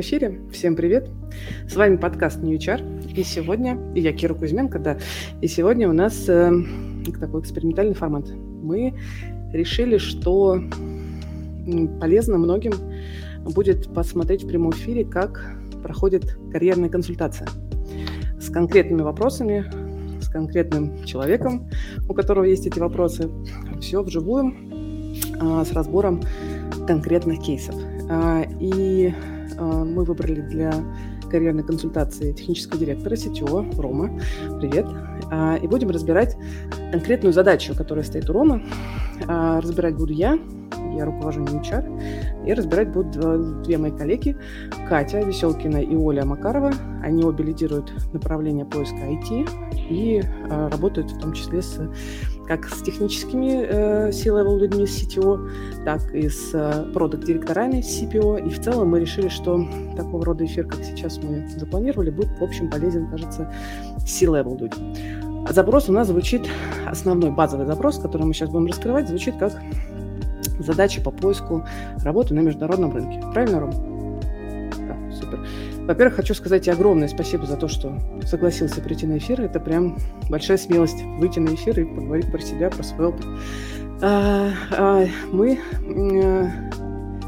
в эфире. Всем привет. С вами подкаст New HR. И сегодня, и я Кира Кузьменко, да, и сегодня у нас э, такой экспериментальный формат. Мы решили, что полезно многим будет посмотреть в прямом эфире, как проходит карьерная консультация с конкретными вопросами, с конкретным человеком, у которого есть эти вопросы. Все вживую, а, с разбором конкретных кейсов. А, и мы выбрали для карьерной консультации технического директора сетевого Рома. Привет. А, и будем разбирать конкретную задачу, которая стоит у Ромы. Разбирать буду я, я руковожу HR, и разбирать будут две мои коллеги, Катя Веселкина и Оля Макарова. Они обе лидируют направление поиска IT и работают в том числе с как с техническими э, C-level людьми с CTO, так и с э, продукт-директорами CPO. И в целом мы решили, что такого рода эфир, как сейчас мы запланировали, будет, в общем, полезен, кажется, C-level людям. Запрос у нас звучит, основной базовый запрос, который мы сейчас будем раскрывать, звучит как задача по поиску работы на международном рынке. Правильно, Ром? Да, супер. Во-первых, хочу сказать огромное спасибо за то, что согласился прийти на эфир. Это прям большая смелость выйти на эфир и поговорить про себя, про свой опыт. А, а, мы а,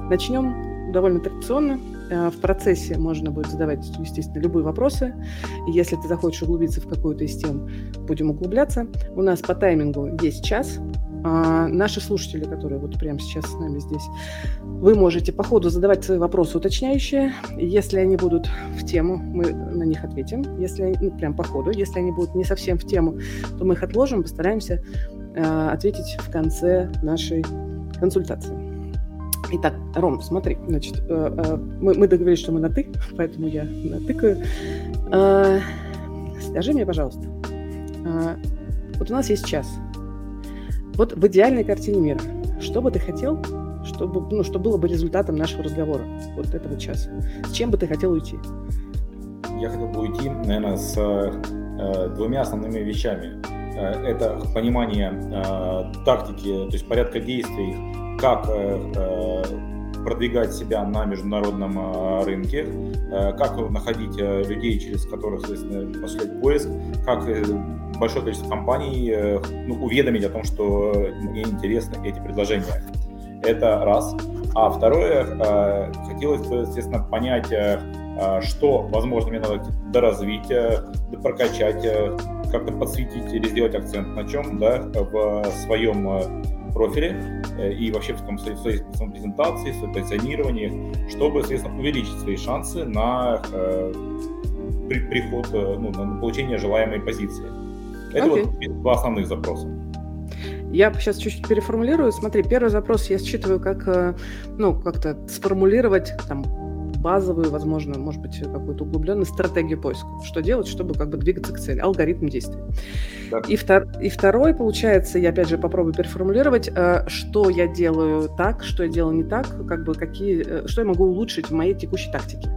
начнем довольно традиционно. А, в процессе можно будет задавать, естественно, любые вопросы. Если ты захочешь углубиться в какую-то из тем, будем углубляться. У нас по таймингу есть час. А, наши слушатели, которые вот прямо сейчас с нами здесь, вы можете по ходу задавать свои вопросы уточняющие. Если они будут в тему, мы на них ответим. Если ну, прям по ходу. Если они будут не совсем в тему, то мы их отложим, постараемся э, ответить в конце нашей консультации. Итак, Ром, смотри, значит, э, э, мы, мы договорились, что мы на «ты», поэтому я натыкаю. Э, скажи мне, пожалуйста, э, вот у нас есть час – вот в идеальной картине мира, что бы ты хотел, чтобы, ну, что было бы результатом нашего разговора, вот этого часа? Чем бы ты хотел уйти? Я хотел бы уйти, наверное, с э, двумя основными вещами. Э, это понимание э, тактики, то есть порядка действий, как э, э продвигать себя на международном э, рынке, э, как находить людей, через которых, соответственно, осуществлять поиск, как большое количество компаний э, ну, уведомить о том, что мне интересны эти предложения. Это раз. А второе, э, хотелось бы, естественно, понять, э, что, возможно, мне надо доразвить, прокачать, как-то подсветить или сделать акцент на чем, да, в своем профиле и вообще в, том, в своей, в своей презентации, в своем позиционировании, чтобы, соответственно, увеличить свои шансы на э, при, приход, ну, на получение желаемой позиции. Это okay. вот два основных запроса. Я сейчас чуть-чуть переформулирую. Смотри, первый запрос я считываю как, э, ну, как-то сформулировать там базовую, возможно, может быть, какую-то углубленную стратегию поиска. Что делать, чтобы как бы двигаться к цели, алгоритм действий. И, втор, и второй, получается, я опять же попробую переформулировать, э, что я делаю так, что я делаю не так, как бы какие, э, что я могу улучшить в моей текущей тактике.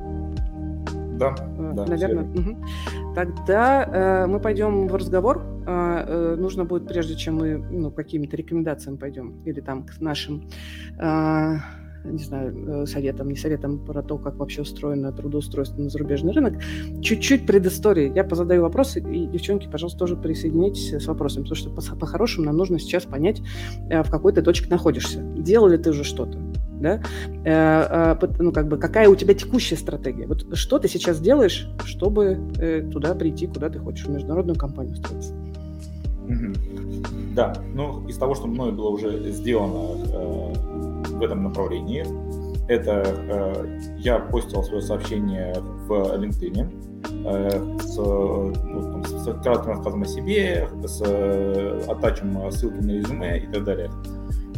Да, да. Наверное. Угу. Тогда э, мы пойдем в разговор. Э, э, нужно будет, прежде чем мы ну, какими-то рекомендациями пойдем, или там к нашим, э, не знаю, э, советам, не советам про то, как вообще устроено трудоустройство на зарубежный рынок, чуть-чуть предыстории. Я позадаю вопросы, и, девчонки, пожалуйста, тоже присоединяйтесь с вопросом, потому что по- по-хорошему нам нужно сейчас понять, э, в какой ты точке находишься. Делал ли ты уже что-то? Да, э, э, ну, как бы, какая у тебя текущая стратегия? Вот что ты сейчас делаешь, чтобы э, туда прийти, куда ты хочешь, в международную компанию устроиться? Да, ну, из того, что мной было уже сделано в этом направлении, это я постил свое сообщение в LinkedIn с, ну, там, с кратким рассказом о себе, с э, ссылки на резюме и так далее.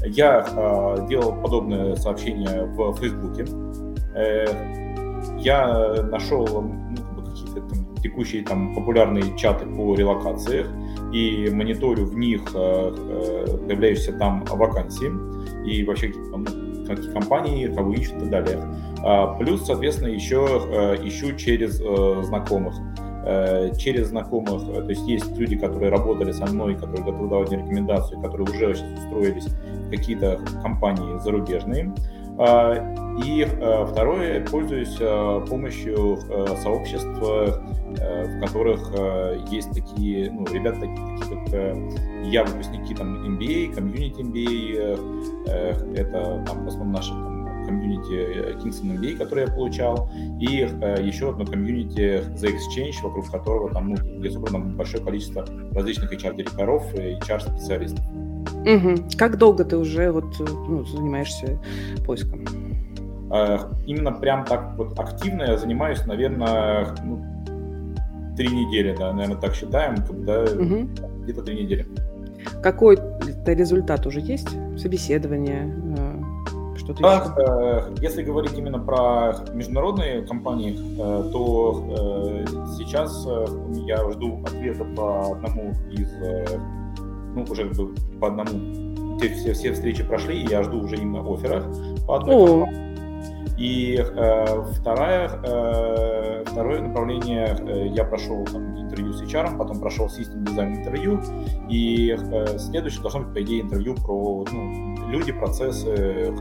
Я э, делал подобное сообщение в Фейсбуке. Э, я нашел ну, какие-то там, текущие там популярные чаты по релокации и мониторю в них э, э, появляющиеся там вакансии и вообще там, какие компании кого ищут и так далее. А, плюс, соответственно, еще ищу через э, знакомых. Э, через знакомых, э, то есть есть люди, которые работали со мной, которые готовы давать мне рекомендации, которые уже сейчас устроились в какие-то компании зарубежные. И второе, пользуюсь помощью сообществ, в которых есть такие, ну, ребята такие, такие как я, выпускники там MBA, комьюнити MBA, это там в основном наши комьюнити э, Kingston MBA, который я получал, и э, еще одно комьюнити The Exchange, вокруг которого там, ну, где собрано большое количество различных HR-директоров и HR-специалистов. Угу. Как долго ты уже вот, э, ну, занимаешься поиском? Именно прям так вот активно я занимаюсь, наверное, ну, три недели, да, наверное, так считаем, когда угу. где-то три недели. Какой-то результат уже есть? Собеседование, что-то так, еще? Э, если говорить именно про международные компании, э, то э, сейчас я жду ответа по одному из, ну, уже по одному, все, все, все встречи прошли, и я жду уже именно офферах по одной О. компании. И э, вторая, э, второе направление, э, я прошел там, интервью с HR, потом прошел систем дизайн интервью, и э, следующее должно быть, по идее, интервью про ну, люди, процессы,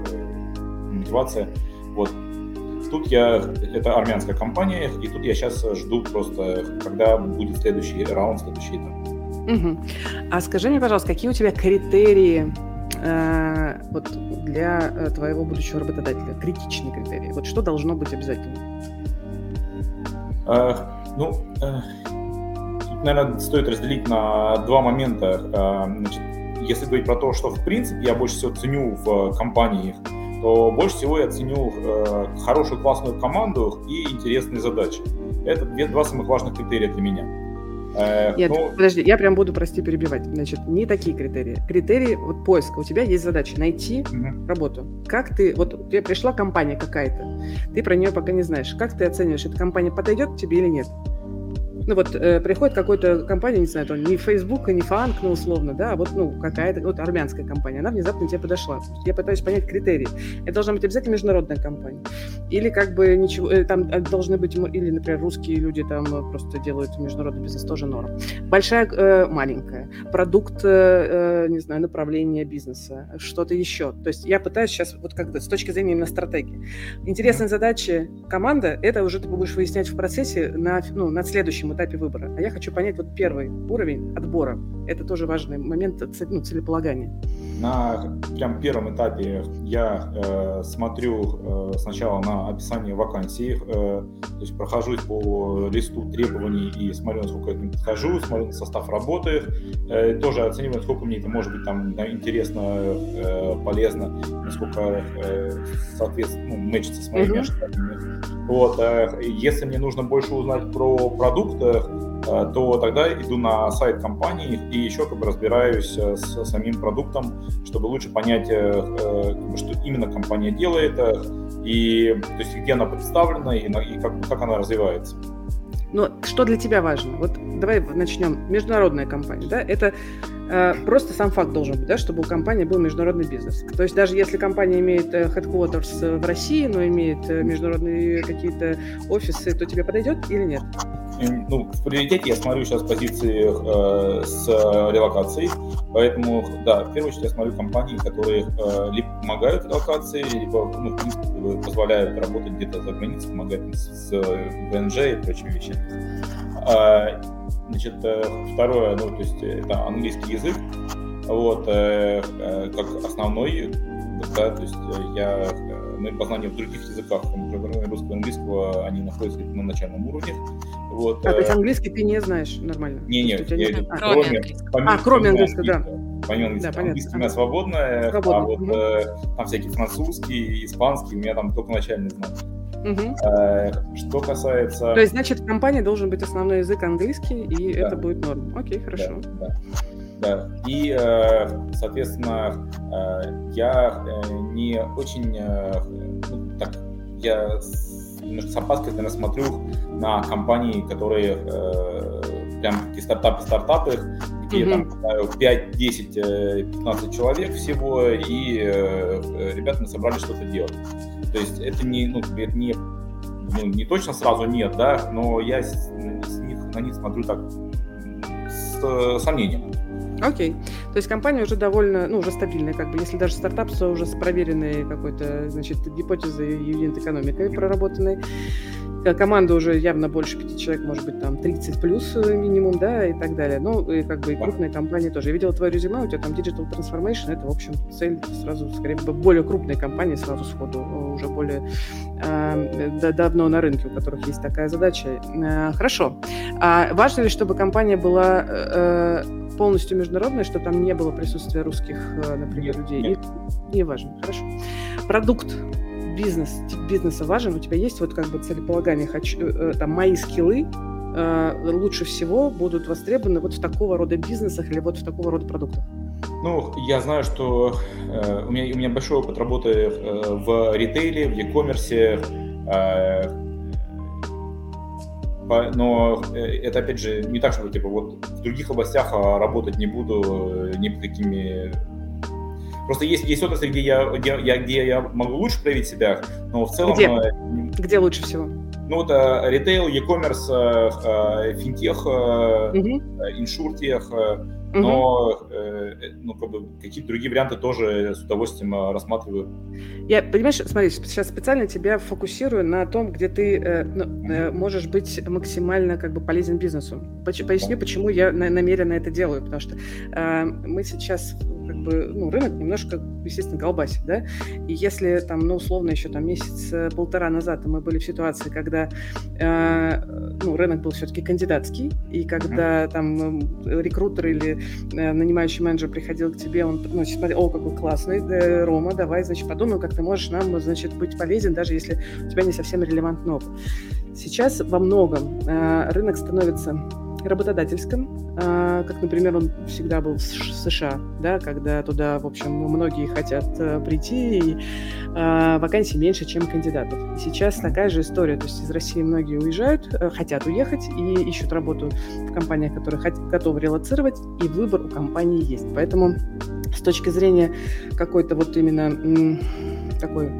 мотивация. Вот. Тут я, это армянская компания, и тут я сейчас жду просто, когда будет следующий раунд, следующий этап. Угу. А скажи мне, пожалуйста, какие у тебя критерии э, вот для э, твоего будущего работодателя, критичные критерии? Вот что должно быть обязательно? Э, ну, э, тут, наверное, стоит разделить на два момента. Э, значит, если говорить про то, что в принципе я больше всего ценю в компании, то больше всего я ценю э, хорошую классную команду и интересные задачи. Это две, два самых важных критерия для меня. Э, Нет, ну, подожди, я прям буду, прости, перебивать. Значит, не такие критерии. Критерии вот поиска. У тебя есть задача найти угу. работу. Как ты, вот тебе пришла компания какая-то, ты про нее пока не знаешь. Как ты оцениваешь, эта компания подойдет тебе или нет? Ну вот э, приходит какая-то компания, не знаю, там, не Facebook, не Фанк, ну условно, да, а вот, ну, какая-то, вот армянская компания, она внезапно тебе подошла. Я пытаюсь понять критерии. Это должна быть обязательно международная компания. Или как бы ничего, э, там э, должны быть, или, например, русские люди там э, просто делают международный бизнес, тоже норм. Большая, э, маленькая. Продукт, э, не знаю, направление бизнеса, что-то еще. То есть я пытаюсь сейчас вот как-то с точки зрения именно стратегии. Интересные задачи команда, это уже ты будешь выяснять в процессе на, ну, на следующем этапе выбора. А я хочу понять вот первый уровень отбора. Это тоже важный момент ну, целеполагания. На прям первом этапе я э, смотрю э, сначала на описание вакансии, э, то есть прохожусь по листу требований и смотрю, насколько я подхожу, смотрю на состав работы, э, тоже оцениваю, насколько мне это может быть там интересно, э, полезно, насколько э, соответственно, ну, мэчится с моими mm-hmm. ожиданиями. Вот, э, если мне нужно больше узнать про продукт, э, то тогда иду на сайт компании и еще как бы разбираюсь э, с самим продуктом, чтобы лучше понять, что именно компания делает, и то есть где она представлена и, и как, как она развивается. Но что для тебя важно? Вот давай начнем. Международная компания, да, это э, просто сам факт должен быть, да, чтобы у компании был международный бизнес. То есть даже если компания имеет э, headquarters в России, но имеет э, международные какие-то офисы, то тебе подойдет или нет? ну, в приоритете я смотрю сейчас позиции э, с релокацией, поэтому, да, в первую очередь я смотрю компании, которые э, либо помогают релокации, либо, ну, в принципе, позволяют работать где-то за границей, помогают с, с ВНЖ и прочими вещами. А, значит, э, второе, ну, то есть это английский язык, вот, э, э, как основной, да, то есть я мои познания в других языках, кроме русского и английского, они находятся на начальном уровне. Вот, а, то есть английский ты не знаешь нормально? Не, нет, не... не... А, кроме, помимо, а, кроме английского, да. Помимо английского. Да, английский у меня свободный, а вот угу. э, там всякие французские, испанские, у меня там только начальный знак. Угу. Э, что касается... То есть, значит, в компании должен быть основной язык английский, и да. это будет норм. Окей, хорошо. Да, да. Да. И, э, соответственно, э, я э, не очень ну, так, я немножко с опаской, наверное, смотрю на компании, которые прям такие стартапы-стартапы, где mm-hmm. там 5, 10, 15 человек всего, и ребята мы собрались что-то делать. То есть это не, ну, это не, ну, не точно сразу нет, да, но я с, с них, на них смотрю так с, с сомнением. Окей. То есть компания уже довольно, ну, уже стабильная, как бы, если даже стартап, то уже с проверенной какой-то, значит, гипотезой юнит-экономикой проработанной. Э, команда уже явно больше пяти человек, может быть, там 30 плюс э, минимум, да, и так далее. Ну, и как бы и крупные компании тоже. Я видела твое резюме, у тебя там Digital Transformation, это, в общем, цель сразу, скорее, более крупные компании сразу сходу, э, уже более э, давно на рынке, у которых есть такая задача. Э, хорошо. А важно ли, чтобы компания была э, полностью международная, что там не было присутствия русских, например, людей? Нет. Не важно. Хорошо. Продукт бизнес, бизнеса важен, у тебя есть вот как бы целеполагание, хочу, э, там, мои скиллы э, лучше всего будут востребованы вот в такого рода бизнесах или вот в такого рода продуктах? Ну, я знаю, что э, у, меня, у меня большой опыт работы э, в ритейле, в e-commerce, э, но э, это, опять же, не так, что типа вот в других областях а, работать не буду ни по какими Просто есть, есть отрасли, где я, где, я, где я могу лучше проявить себя, но в целом... Где, э, где лучше всего? Ну, это ритейл, e-commerce, э, э, финтех, иншуртех, но ну, как бы, какие-то другие варианты тоже с удовольствием рассматриваю. Я, понимаешь, смотри, сейчас специально тебя фокусирую на том, где ты ну, можешь быть максимально как бы полезен бизнесу. Поясню, почему я намеренно это делаю, потому что мы сейчас как бы, ну, рынок немножко, естественно, колбасит, да, и если там, ну, условно, еще там месяц-полтора назад мы были в ситуации, когда, э, ну, рынок был все-таки кандидатский, и когда там э, рекрутер или э, нанимающий менеджер приходил к тебе, он, ну, смотрел, о, какой классный, да, Рома, давай, значит, подумай, как ты можешь нам, значит, быть полезен, даже если у тебя не совсем релевантный опыт. Сейчас во многом э, рынок становится работодательском, а, как, например, он всегда был в США, да, когда туда, в общем, многие хотят э, прийти, и а, вакансий меньше, чем кандидатов. И сейчас такая же история, то есть из России многие уезжают, э, хотят уехать и ищут работу в компаниях, которые готовы релацировать, и выбор у компании есть. Поэтому с точки зрения какой-то вот именно такой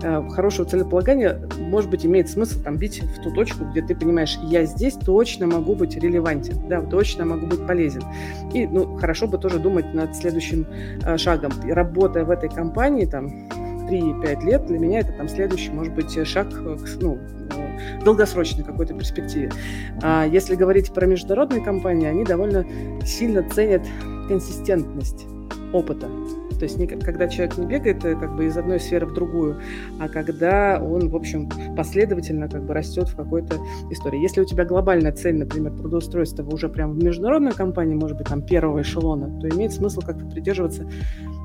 хорошего целеполагания, может быть, имеет смысл там бить в ту точку, где ты понимаешь, я здесь точно могу быть релевантен, да, точно могу быть полезен. И, ну, хорошо бы тоже думать над следующим э, шагом. Работая в этой компании, там, 3-5 лет, для меня это там следующий, может быть, шаг к, ну, э, долгосрочной какой-то перспективе. А если говорить про международные компании, они довольно сильно ценят консистентность опыта. То есть не, когда человек не бегает э, как бы из одной сферы в другую, а когда он, в общем, последовательно как бы растет в какой-то истории. Если у тебя глобальная цель, например, трудоустройство уже прям в международной компании, может быть, там первого эшелона, то имеет смысл как-то придерживаться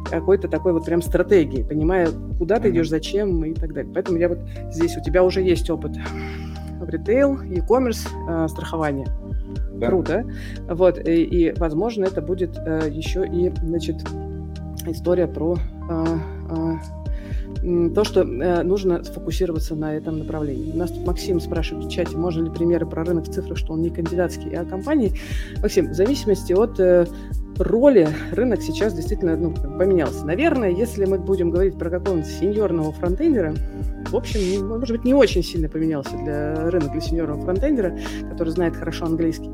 какой-то такой вот прям стратегии, понимая, куда ты идешь, зачем и так далее. Поэтому я вот здесь, у тебя уже есть опыт в ритейл, e-commerce, э, страхование. Да. Круто. Вот, и, и, возможно, это будет э, еще и, значит, история про а, а, то, что э, нужно сфокусироваться на этом направлении. У нас тут Максим спрашивает в чате, можно ли примеры про рынок в цифрах, что он не кандидатский, а компании. Максим, в зависимости от э, роли рынок сейчас действительно ну, поменялся. Наверное, если мы будем говорить про какого-нибудь сеньорного фронтендера, в общем, может быть, не очень сильно поменялся для рынок для сеньорного фронтендера, который знает хорошо английский.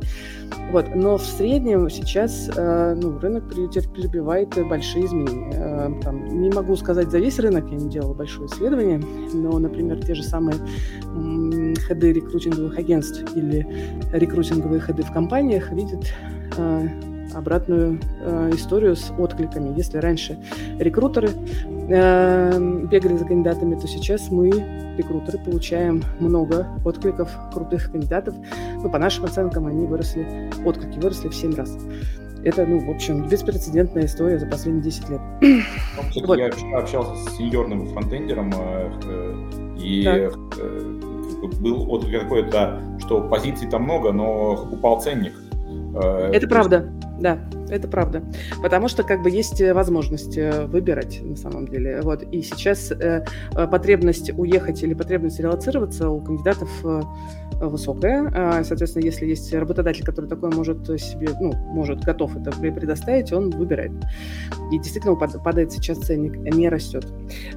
Вот. Но в среднем сейчас э, ну, рынок перебивает большие изменения. Э, там, не могу сказать за весь рынок, я не делала большое исследование, но, например, те же самые ходы рекрутинговых агентств или рекрутинговые ходы в компаниях видят э, обратную э, историю с откликами. Если раньше рекрутеры э, бегали за кандидатами, то сейчас мы, рекрутеры, получаем много откликов крутых кандидатов. Ну, по нашим оценкам, они выросли, отклики выросли в 7 раз. Это, ну, в общем, беспрецедентная история за последние 10 лет. Вот. Я общался с сеньорным фронтендером, э, э, и э, был отклик какой-то, что позиций там много, но упал ценник. Это правда. Да, это правда. Потому что как бы есть э, возможность э, выбирать на самом деле. Вот. И сейчас э, потребность уехать или потребность релацироваться у кандидатов э, высокая. А, соответственно, если есть работодатель, который такое может себе, ну, может, готов это предоставить, он выбирает. И действительно падает сейчас ценник, не растет.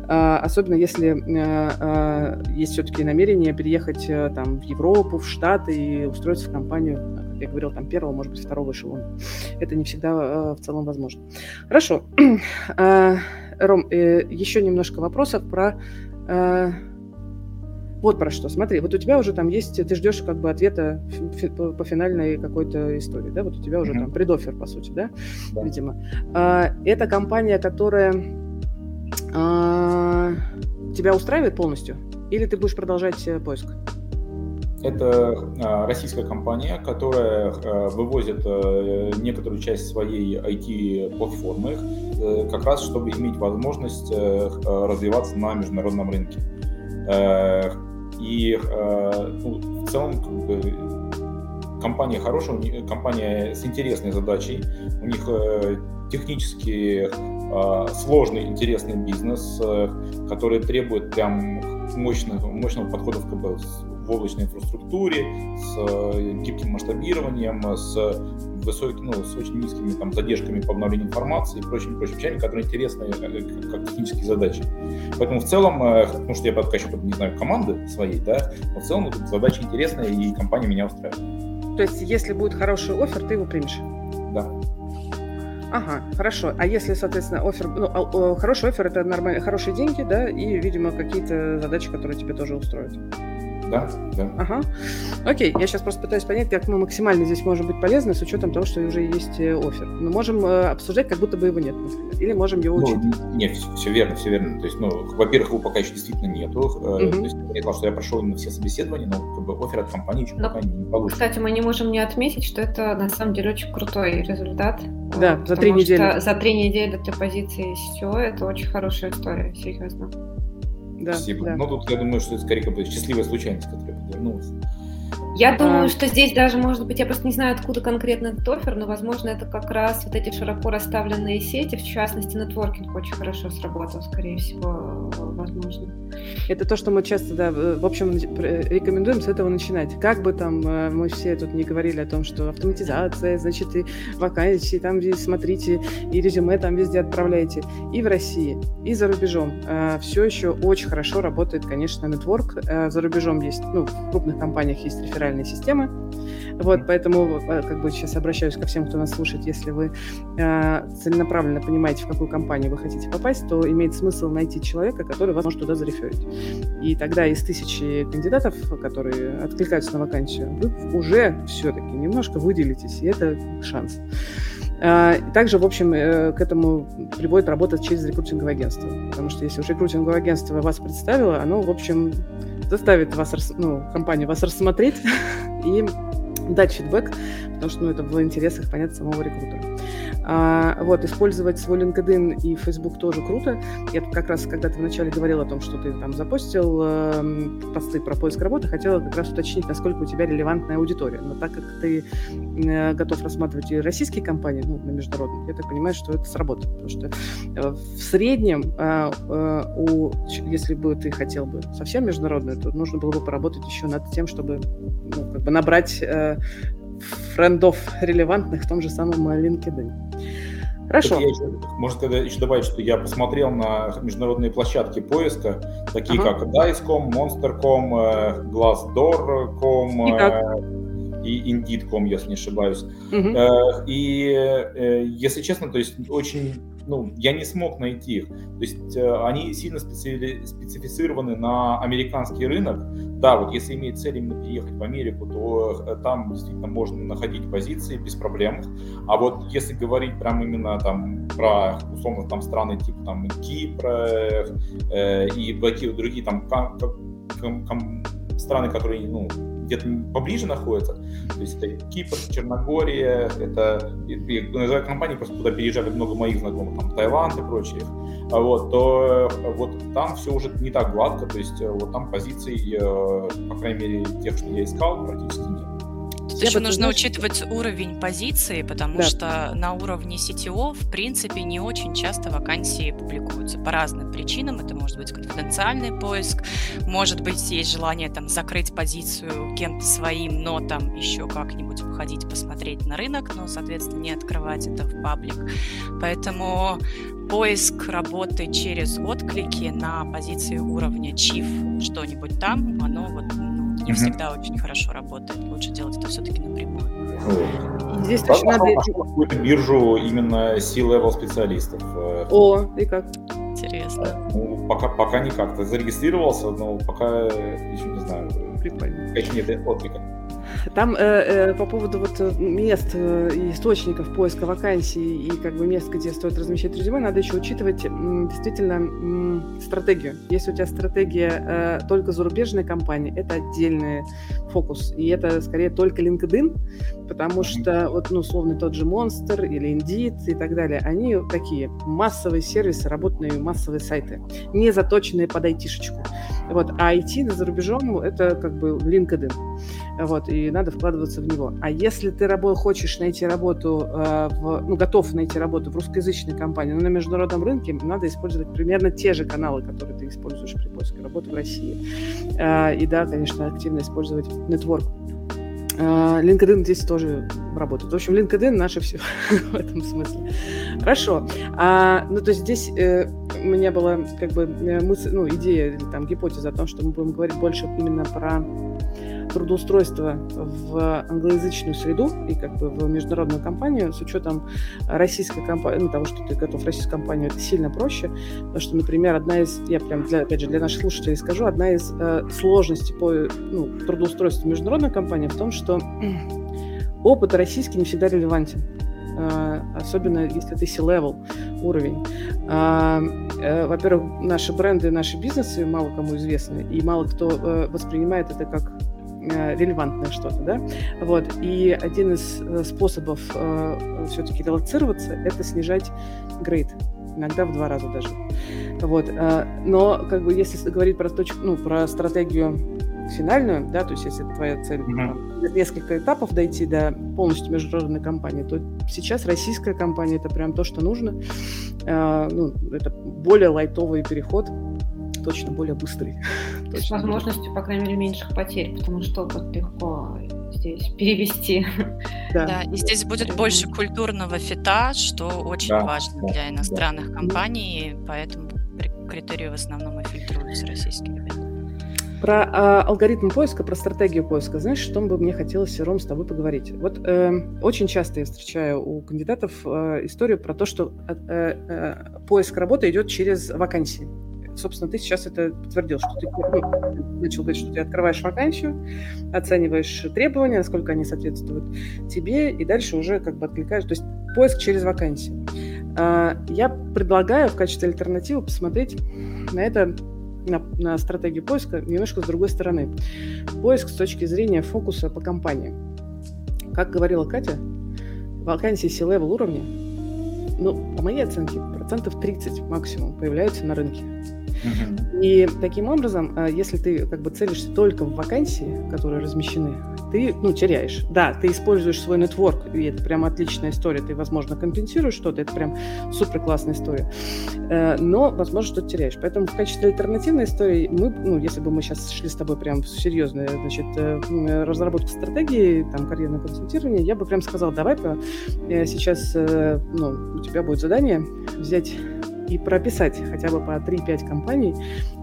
А, особенно если а, а, есть все-таки намерение переехать там в Европу, в Штаты и устроиться в компанию я говорил, там первого, может быть, второго эшелона. Это не всегда в целом возможно. Хорошо. Ром, еще немножко вопросов про вот про что. Смотри, вот у тебя уже там есть, ты ждешь как бы ответа по финальной какой-то истории, да? Вот у тебя уже mm-hmm. там предофер, по сути, да? да. Видимо. А, это компания, которая а, тебя устраивает полностью? Или ты будешь продолжать э, поиск? Это а, российская компания, которая а, вывозит а, некоторую часть своей IT-платформы, а, как раз чтобы иметь возможность а, развиваться на международном рынке. И э, ну, в целом как бы, компания хорошая, компания с интересной задачей. У них э, технически э, сложный, интересный бизнес, который требует прям мощного, мощного подхода в, КБ облачной инфраструктуре, с э, гибким масштабированием, с, высокими, ну, с очень низкими там, задержками по обновлению информации и прочими, прочими вещами, которые интересны э, как, как технические задачи. Поэтому в целом, э, ну что я еще не знаю команды своей, да, но в целом вот, задача интересная и компания меня устраивает. То есть, если будет хороший офер, ты его примешь? Да. Ага, хорошо. А если, соответственно, офер, ну, а, хороший офер это нормально, хорошие деньги, да, и, видимо, какие-то задачи, которые тебе тоже устроят. Да, да. Ага. Окей, я сейчас просто пытаюсь понять, как мы максимально здесь можем быть полезны с учетом того, что уже есть э, офер. Мы можем э, обсуждать, как будто бы его нет, например. Или можем его учить. Ну, нет, все верно, все верно. То есть, ну, во-первых, его пока еще действительно нету. Угу. То есть, я сказал, что я прошел на все собеседования, но как бы офер от компании еще но, пока не получится. Кстати, мы не можем не отметить, что это на самом деле очень крутой результат. Да, за три недели. За три недели для позиции SEO это очень хорошая история, серьезно. Да, Спасибо. Да. Ну, тут я думаю, что это скорее как бы счастливая случайность, которая подвернулась. Я думаю, что здесь даже, может быть, я просто не знаю, откуда конкретно этот офер, но, возможно, это как раз вот эти широко расставленные сети, в частности, нетворкинг очень хорошо сработал, скорее всего, возможно. Это то, что мы часто, да, в общем, рекомендуем с этого начинать. Как бы там э, мы все тут не говорили о том, что автоматизация, значит, и вакансии, там здесь смотрите, и резюме там везде отправляйте. И в России, и за рубежом. Э, все еще очень хорошо работает, конечно, нетворк. Э, за рубежом есть, ну, в крупных компаниях есть реферальные системы. Вот, поэтому как бы сейчас обращаюсь ко всем, кто нас слушает. Если вы целенаправленно понимаете, в какую компанию вы хотите попасть, то имеет смысл найти человека, который вас может туда зареферить. И тогда из тысячи кандидатов, которые откликаются на вакансию, вы уже все-таки немножко выделитесь, и это шанс. А, также, в общем, э, к этому приводит работа через рекрутинговое агентство. Потому что если уже рекрутинговое агентство вас представило, оно, в общем, заставит вас, ну, компанию вас рассмотреть и дать фидбэк, потому что ну, это в интересах, понятно, самого рекрутера. А, вот, использовать свой LinkedIn и Facebook тоже круто. Я как раз, когда ты вначале говорил о том, что ты там запостил э, посты про поиск работы, хотела как раз уточнить, насколько у тебя релевантная аудитория. Но так как ты э, готов рассматривать и российские компании, ну, на международном, я так понимаю, что это сработает. Потому что э, в среднем, э, э, у, если бы ты хотел бы совсем международную, то нужно было бы поработать еще над тем, чтобы ну, как бы набрать э, френдов релевантных в том же самом LinkedIn. Хорошо. я еще, может, тогда еще добавить, что я посмотрел на международные площадки поиска, такие ага. как Dice.com, Monster.com, э, Glassdoor.com и, и Indeed.com, если не ошибаюсь. Угу. И, э, если честно, то есть очень ну, я не смог найти их. То есть э, они сильно специ... специфицированы на американский рынок. Да, вот если имеет цель именно переехать в Америку, то э, там действительно можно находить позиции без проблем. А вот если говорить прям именно там про условно там страны типа там Кипра э, и какие другие там ком, ком, страны, которые ну где-то поближе находятся. То есть это Кипр, Черногория, это я называю компании, просто туда переезжали много моих знакомых, там Таиланд и прочее. А вот, то вот там все уже не так гладко, то есть вот там позиций, э, по крайней мере, тех, что я искал, практически нет. Тут еще нужно знаешь, учитывать уровень позиции, потому да. что на уровне CTO, в принципе, не очень часто вакансии публикуются по разным причинам. Это может быть конфиденциальный поиск, может быть, есть желание там закрыть позицию кем-то своим, но там еще как-нибудь выходить посмотреть на рынок, но, соответственно, не открывать это в паблик. Поэтому поиск работы через отклики на позиции уровня Chief, что-нибудь там, оно вот ну, не mm-hmm. всегда очень хорошо работает. Лучше делать это все-таки напрямую. Здесь точно надо... какую-то биржу именно C-level специалистов. Э, О, и как? Интересно. Ну, пока, пока никак. Ты зарегистрировался, но пока еще не знаю. Прикольно. Еще нет отклика. Там э, э, по поводу вот э, мест э, и источников поиска вакансий и как бы мест, где стоит размещать резюме, надо еще учитывать м, действительно м, стратегию. Если у тебя стратегия э, только зарубежная компания, это отдельный фокус. И это скорее только LinkedIn, потому что вот, ну, условно, тот же Monster или Indeed и так далее, они такие массовые сервисы, работные массовые сайты, не заточенные под айтишечку. Вот. А IT за рубежом – это как бы LinkedIn. Вот, и надо вкладываться в него. А если ты рабо- хочешь найти работу, э, в, ну, готов найти работу в русскоязычной компании, но на международном рынке, надо использовать примерно те же каналы, которые ты используешь при поиске работы в России. Э, и да, конечно, активно использовать нетворк. Uh, LinkedIn здесь тоже работает. В общем, LinkedIn наше все в этом смысле. Хорошо. А, ну, то есть здесь э, у меня была как бы э, мысль, ну, идея или там гипотеза о том, что мы будем говорить больше именно про трудоустройство в англоязычную среду и как бы в международную компанию с учетом российской компании, ну, того, что ты готов в российскую компанию, это сильно проще, потому что, например, одна из, я прям, для, опять же, для наших слушателей скажу, одна из э, сложностей по ну, трудоустройству международной компании в том, что опыт российский не всегда релевантен э, особенно если ты C-level уровень. А, э, во-первых, наши бренды, наши бизнесы мало кому известны, и мало кто э, воспринимает это как релевантное что-то, да, вот, и один из э, способов э, все-таки релацироваться – это снижать грейд, иногда в два раза даже, вот, э, но, как бы, если говорить про точку, ну, про стратегию финальную, да, то есть если твоя цель mm-hmm. там, несколько этапов дойти до полностью международной компании, то сейчас российская компания это прям то, что нужно. Э, ну, это более лайтовый переход точно более быстрый. С возможностью, по крайней мере, меньших потерь, потому что опыт легко здесь перевести. Да. да, и здесь будет больше культурного фита, что очень да, важно да, для иностранных да. компаний, поэтому критерии в основном и фильтруются российские ребята. Про э, алгоритм поиска, про стратегию поиска, знаешь, что бы мне хотелось, Ром, с тобой поговорить? Вот э, очень часто я встречаю у кандидатов э, историю про то, что э, э, поиск работы идет через вакансии собственно, ты сейчас это подтвердил, что ты ну, начал говорить, что ты открываешь вакансию, оцениваешь требования, насколько они соответствуют тебе, и дальше уже как бы откликаешь, то есть поиск через вакансии. А, я предлагаю в качестве альтернативы посмотреть на это на, на стратегию поиска немножко с другой стороны. Поиск с точки зрения фокуса по компании. Как говорила Катя, вакансии C-level уровня, ну, по моей оценке, процентов 30 максимум появляются на рынке. И таким образом, э, если ты как бы целишься только в вакансии, которые размещены, ты, ну, теряешь. Да, ты используешь свой нетворк, и это прям отличная история, ты, возможно, компенсируешь что-то, это прям супер классная история, э, но, возможно, что-то теряешь. Поэтому в качестве альтернативной истории мы, ну, если бы мы сейчас шли с тобой прям в серьезную, значит, э, разработку стратегии, там, карьерное консультирование, я бы прям сказал, давай-ка сейчас, ну, у тебя будет задание взять и прописать хотя бы по 3-5 компаний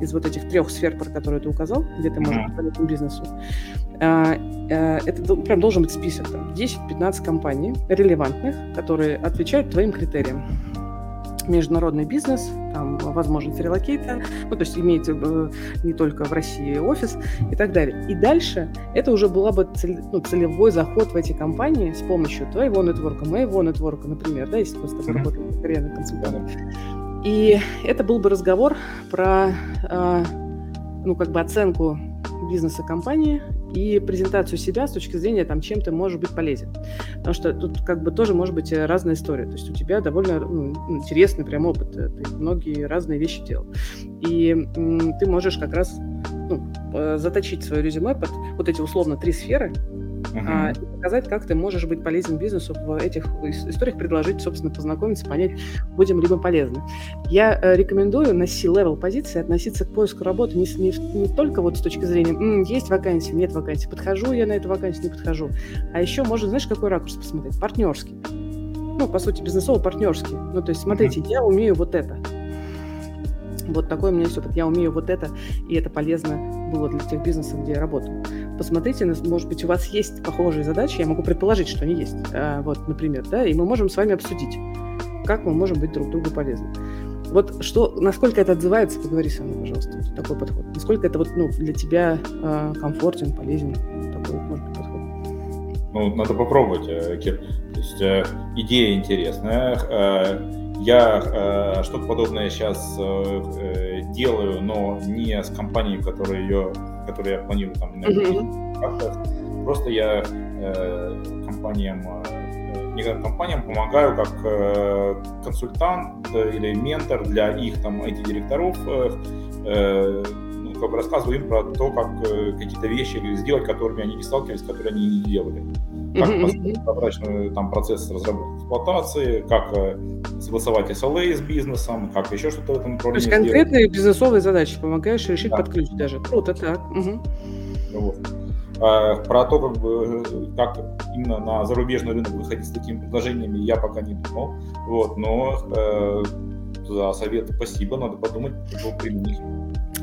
из вот этих трех сфер, про которые ты указал, где ты можешь по этому бизнесу. А, а, это прям должен быть список, там, 10-15 компаний релевантных, которые отвечают твоим критериям международный бизнес, там возможность релокейта, ну, то есть имеется э, не только в России офис и так далее. И дальше это уже была бы цель, ну, целевой заход в эти компании с помощью твоего нетворка, моего нетворка, например, да, если мы с тобой работаем как карьерный консультант. И это был бы разговор про, э, ну, как бы оценку бизнеса компании и презентацию себя с точки зрения, там, чем ты можешь быть полезен. Потому что тут как бы тоже может быть разная история. То есть у тебя довольно ну, интересный прям опыт. Ты многие разные вещи делал. И м, ты можешь как раз ну, заточить свое резюме под вот эти условно три сферы, uh-huh. и показать, как ты можешь быть полезен бизнесу в этих историях, предложить, собственно, познакомиться, понять, будем ли мы полезны. Я э, рекомендую на C-level позиции относиться к поиску работы не, не, не только вот с точки зрения М, есть вакансия, нет вакансии, подхожу я на эту вакансию, не подхожу, а еще можно, знаешь, какой ракурс посмотреть? Партнерский. ну, по сути, бизнесово-партнерский. Ну, то есть, смотрите, я умею вот это. Вот такой у меня есть опыт. Я умею вот это, и это полезно было для тех бизнесов, где я работаю. Посмотрите, может быть, у вас есть похожие задачи, я могу предположить, что они есть, а, вот, например, да, и мы можем с вами обсудить, как мы можем быть друг другу полезны. Вот что, насколько это отзывается, поговори со мной, пожалуйста, вот такой подход. Насколько это вот, ну, для тебя э, комфортен, полезен, такой, может быть, подход. Ну, надо попробовать, э, Кир. То есть э, идея интересная. Э, я что-то подобное сейчас делаю, но не с компанией, которая ее, которую я планирую там mm-hmm. Просто я компаниям некоторым компаниям помогаю как консультант или ментор для их там IT-директоров как бы рассказываю им про то, как э, какие-то вещи сделать, которыми они не сталкивались, которые они не делали. Как прозрачный там процесс разработки эксплуатации, как э, согласовать SLA с бизнесом, как еще что-то в этом направлении То есть конкретные сделать. бизнесовые задачи помогаешь решить да. под ключ даже. Круто, так. Угу. Вот. А, про то, как, бы, как именно на зарубежный рынок выходить с такими предложениями, я пока не думал. Вот, но э, за совет спасибо, надо подумать, его применить.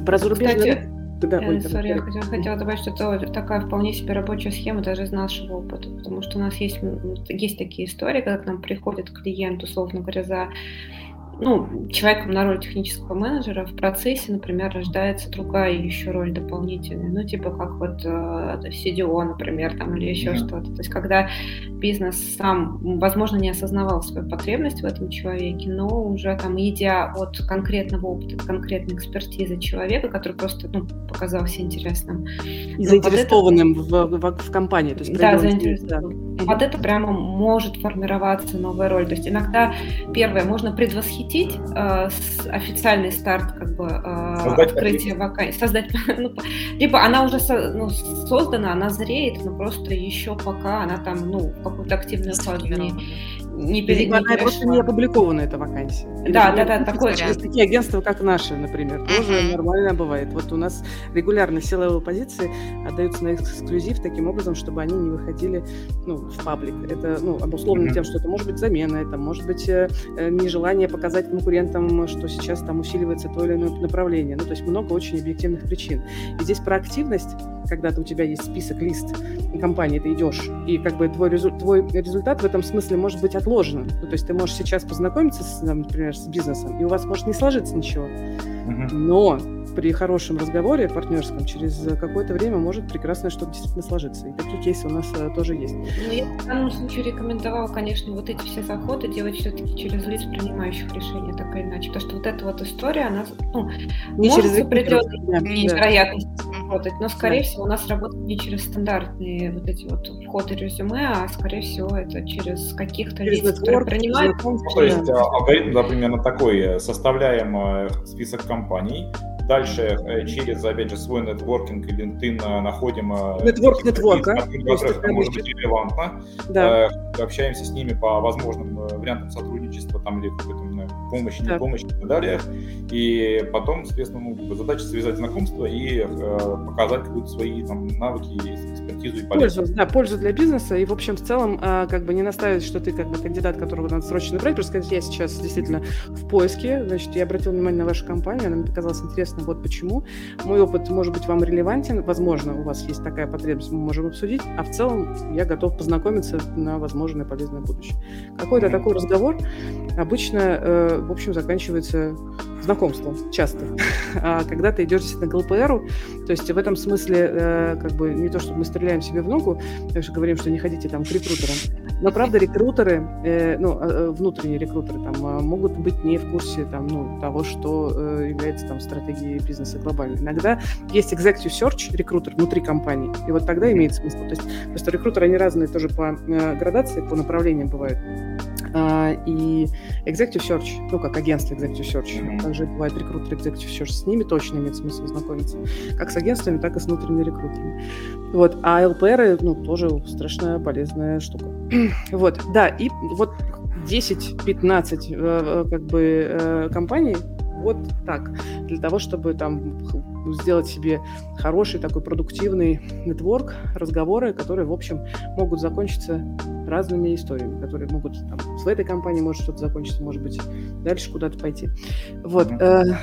Про зарубежный да, э, sorry, я хотела, хотела добавить, что это такая вполне себе рабочая схема даже из нашего опыта, потому что у нас есть, есть такие истории, когда к нам приходит клиент, условно говоря, за ну, человеком на роль технического менеджера в процессе, например, рождается другая еще роль дополнительная, ну, типа как вот э, CDO, например, там, или еще mm-hmm. что-то. То есть когда бизнес сам, возможно, не осознавал свою потребность в этом человеке, но уже там, идя от конкретного опыта, конкретной экспертизы человека, который просто, ну, показался интересным. И заинтересованным вот это, в, в, в компании. То есть, да, заинтересованным. Да. Вот это прямо может формироваться новая роль. То есть иногда, первое, можно предвосхитить защитить э, официальный старт как бы э, открытия вакансии, создать, ну, либо она уже со, ну, создана, она зреет, но просто еще пока она там ну в какую-то активную фазу не, не, пере, не она просто не опубликована, эта вакансия. Да, да, да, такое. Есть такие агентства, как наши, например, uh-huh. тоже нормально бывает. Вот у нас регулярно силовые позиции отдаются на эксклюзив таким образом, чтобы они не выходили ну, в паблик. Это ну, обусловлено uh-huh. тем, что это может быть замена, это может быть э, э, нежелание показать конкурентам, что сейчас там усиливается то или иное направление. Ну, то есть много очень объективных причин. И здесь про активность когда у тебя есть список, лист компании, ты идешь, и как бы твой, резу, твой результат в этом смысле может быть отложен. Ну, то есть ты можешь сейчас познакомиться, с, например, с бизнесом, и у вас может не сложиться ничего. Но при хорошем разговоре партнерском через какое-то время может прекрасное что-то действительно сложиться. И такие кейсы у нас э, тоже есть. Ну, я в данном случае рекомендовала, конечно, вот эти все заходы делать все-таки через лиц, принимающих решения, так или иначе. Потому что вот эта вот история, она ну, не может через определенной невероятность да. работать, но, скорее да. всего, у нас работает не через стандартные вот эти вот входы резюме, а, скорее всего, это через каких-то лиц, которые принимают. Ну, то есть а, алгоритм, да, примерно такой. Э, составляем э, список компаний, Дальше э, через, опять же, свой нетворкинг и LinkedIn э, находим... Э, нетворк нетворка. Это может быть релевантно. Да. Общаемся с ними по возможным вариантам сотрудничества там, или какой-то помощи, не помощи и так далее. И потом, соответственно, ну, задача связать знакомства и э, показать какие-то свои там, навыки, экспертизу и полезность. Пользу, да, пользу для бизнеса. И, в общем, в целом, э, как бы не наставить, что ты как бы кандидат, которого надо срочно брать, просто сказать, я сейчас действительно в поиске, значит, я обратил внимание на вашу компанию, она мне показалась интересна, вот почему. Мой опыт может быть вам релевантен, возможно, у вас есть такая потребность, мы можем обсудить, а в целом я готов познакомиться на возможное полезное будущее. Какой-то mm-hmm. такой разговор обычно э, в общем, заканчивается знакомством часто. А когда ты идешь действительно к ЛПРу, то есть в этом смысле э, как бы не то, что мы стреляем себе в ногу, что говорим, что не ходите там к рекрутерам, но правда рекрутеры, э, ну, а, э, внутренние рекрутеры там а, могут быть не в курсе там, ну, того, что э, является там стратегией бизнеса глобально. Иногда есть executive search рекрутер внутри компании, и вот тогда имеет смысл. То есть просто рекрутеры, они разные тоже по э, градации, по направлениям бывают. Uh, и Executive Search, ну, как агентство Executive Search, mm-hmm. также бывает рекрутер Executive Search, с ними точно имеет смысл знакомиться, как с агентствами, так и с внутренними рекрутерами. Вот, а ЛПР, ну, тоже страшная полезная штука. вот, да, и вот 10-15 э, э, как бы э, компаний вот так, для того, чтобы там сделать себе хороший такой продуктивный нетворк, разговоры, которые, в общем, могут закончиться разными историями, которые могут там, в этой компании может что-то закончиться, может быть, дальше куда-то пойти. Вот. Mm-hmm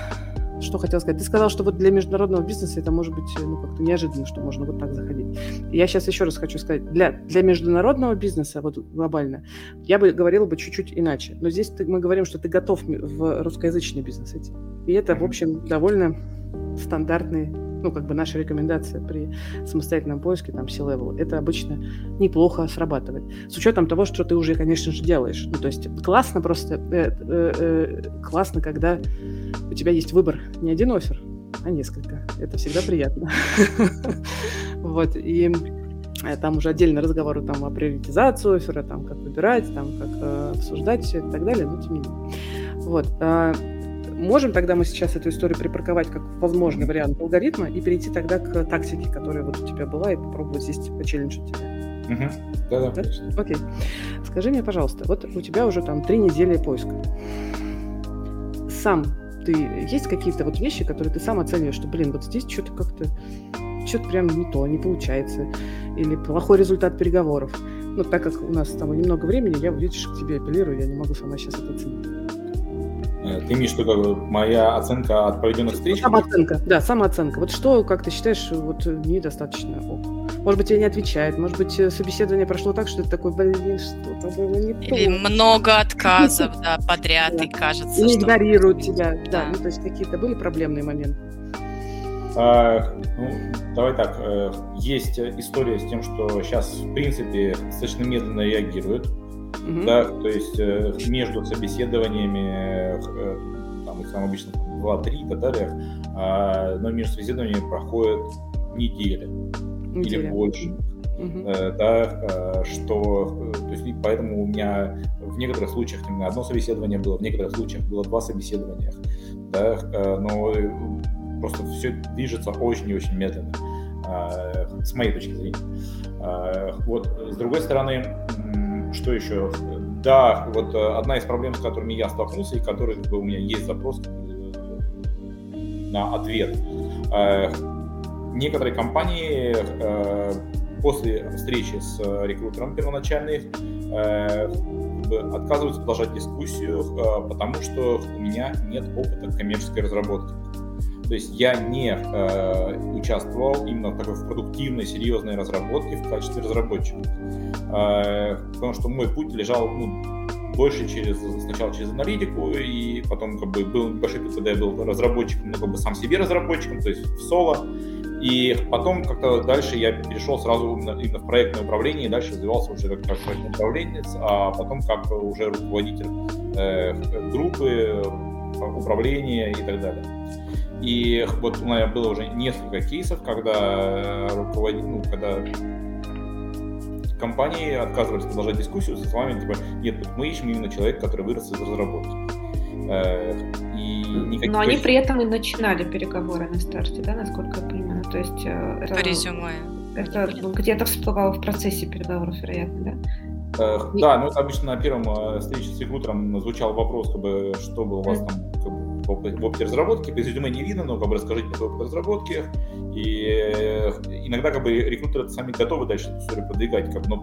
что хотел сказать. Ты сказал, что вот для международного бизнеса это может быть ну, как-то неожиданно, что можно вот так заходить. Я сейчас еще раз хочу сказать, для, для международного бизнеса, вот глобально, я бы говорила бы чуть-чуть иначе. Но здесь ты, мы говорим, что ты готов в русскоязычный бизнес идти. И это, в общем, довольно стандартный ну, как бы наша рекомендация при самостоятельном поиске, там, C-level, это обычно неплохо срабатывает. С учетом того, что ты уже, конечно же, делаешь. Ну, то есть классно просто, э, э, э, классно, когда у тебя есть выбор, не один офер, а несколько. Это всегда приятно. Вот, и э, там уже отдельно разговоры там о приоритизации оффера, там как выбирать, там как э, обсуждать все и так далее, но тем не менее. Вот. А, можем тогда мы сейчас эту историю припарковать как возможный вариант алгоритма и перейти тогда к тактике, которая вот у тебя была, и попробовать здесь почелленджить тебя. Угу. Да-да. да? Окей. Скажи мне, пожалуйста, вот у тебя уже там три недели поиска. Сам ты есть какие-то вот вещи, которые ты сам оцениваешь, что, блин, вот здесь что-то как-то что-то прям не то, не получается, или плохой результат переговоров. Ну, так как у нас там немного времени, я, видишь, к тебе апеллирую, я не могу сама сейчас это оценить. Э, ты имеешь виду моя оценка от проведенных встреч? Самооценка, да, самооценка. Вот что, как ты считаешь, вот недостаточно ок? Может быть, тебе не отвечает, может быть, э, собеседование прошло так, что ты такой, блин, что-то было не то. Или много отказов, да, подряд, и кажется, Или игнорируют тебя, да, ну, то есть какие-то были проблемные моменты? А, ну, давай так, э, есть история с тем, что сейчас, в принципе, достаточно медленно реагируют Угу. Да, то есть э, между собеседованиями, э, там их там обычно 2-3 и так далее, э, но между собеседованиями проходит неделя, неделя. или больше. Uh-huh. Э, да, э, что, то есть, поэтому у меня в некоторых случаях именно одно собеседование было, в некоторых случаях было два собеседования, да, э, но просто все движется очень и очень медленно, с моей точки зрения. Вот, с другой стороны, что еще? Да, вот э, одна из проблем, с которыми я столкнулся, и бы, у меня есть запрос э, на ответ. Э, некоторые компании после встречи с рекрутером первоначальной отказываются продолжать дискуссию, потому что у меня нет опыта коммерческой разработки. То есть я не э, участвовал именно в такой в продуктивной, серьезной разработке в качестве разработчика. Э, потому что мой путь лежал ну, больше через сначала через аналитику, и потом как бы был небольшой путь, когда я был разработчиком, ну, как бы сам себе разработчиком, то есть в соло. И потом как-то дальше я перешел сразу именно, в проектное управление, и дальше развивался уже как, как проектный управленец, а потом как уже руководитель э, группы, управления и так далее. И вот у меня было уже несколько кейсов, когда руководитель, ну, когда компании отказывались продолжать дискуссию со вами, типа, нет, мы ищем именно человека, который вырос из разработки. Э, и никаких... Но они при этом и начинали переговоры на старте, да, насколько я понимаю? То есть... Э, это, По резюме. Это где-то всплывало в процессе переговоров, вероятно, да? Э, да, ну обычно на первом встрече с рекрутером звучал вопрос, как бы, что было у вас там как бы, в опыте разработки. Без резюме не видно, но как бы расскажите про опыт разработки. И э, иногда как бы рекрутеры сами готовы дальше эту историю продвигать, как, но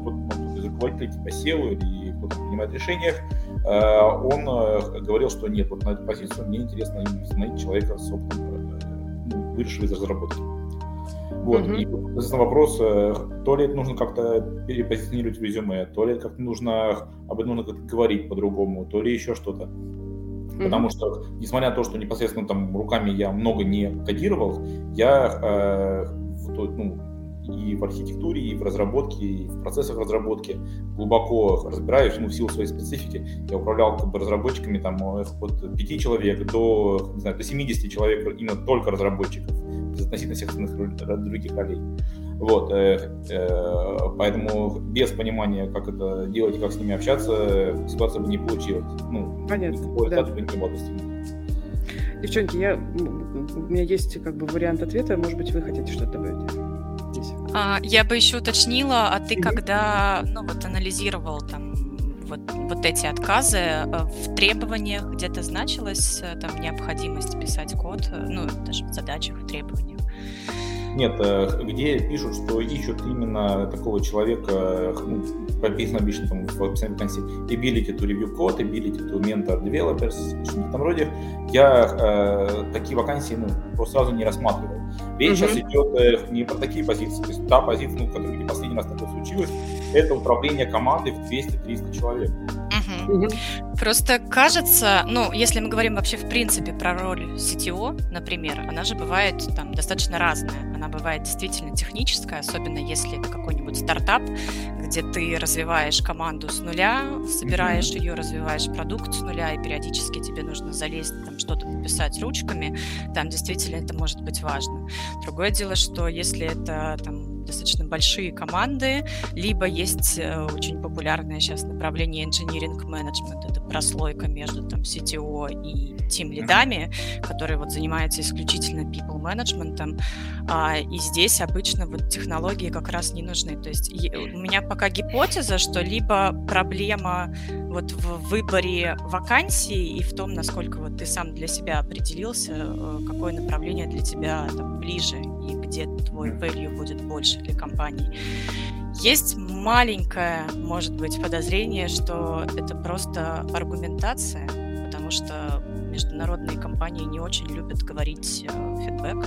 из руководителей, типа SEO или кто-то принимает решения, э, он э, говорил, что нет, вот на эту позицию мне интересно найти человека с опытом, ну, из разработки. Вот, mm-hmm. и, соответственно, вопрос, то ли это нужно как-то перепозиционировать в резюме, то ли как-то нужно об этом нужно говорить по-другому, то ли еще что-то. Mm-hmm. Потому что, несмотря на то, что непосредственно там руками я много не кодировал, я э, в, ну, и в архитектуре, и в разработке, и в процессах разработки глубоко разбираюсь, ну, в силу своей специфики. Я управлял как бы разработчиками там от 5 человек до, не знаю, до 70 человек именно только разработчиков, без относительно всех остальных других ролей. Вот, э, э, поэтому без понимания, как это делать и как с ними общаться, ситуация бы не получилась. Ну, Понятно, да. бы не было Девчонки, я, у меня есть как бы вариант ответа, может быть, вы хотите что-то добавить? Здесь. А, я бы еще уточнила, а ты mm-hmm. когда, ну вот, анализировал там вот вот эти отказы э, в требованиях где-то значилась там необходимость писать код, ну, даже в задачах, в требованиях? Нет, где пишут, что ищут именно такого человека, ну, прописано обычно там в описании вакансии ability to review code, ability to mentor developers, что-то в этом роде, я э, такие вакансии ну, просто сразу не рассматривал. Речь uh-huh. сейчас идет э, не про такие позиции, то есть та позиция, ну, которая последний раз такое случилось, это управление командой в 200-300 человек. Просто кажется, ну, если мы говорим вообще в принципе про роль CTO, например, она же бывает там достаточно разная. Она бывает действительно техническая, особенно если это какой-нибудь стартап, где ты развиваешь команду с нуля, собираешь ее, развиваешь продукт с нуля, и периодически тебе нужно залезть, там что-то написать ручками, там действительно это может быть важно. Другое дело, что если это там достаточно большие команды, либо есть э, очень популярное сейчас направление engineering management, это прослойка между там CTO и тим лидами, которые вот занимаются исключительно people management, а, и здесь обычно вот технологии как раз не нужны. То есть у меня пока гипотеза, что либо проблема вот в выборе вакансии и в том, насколько вот ты сам для себя определился, э, какое направление для тебя там, ближе и где твой value будет больше для компании. Есть маленькое, может быть, подозрение, что это просто аргументация, потому что международные компании не очень любят говорить э, фидбэк.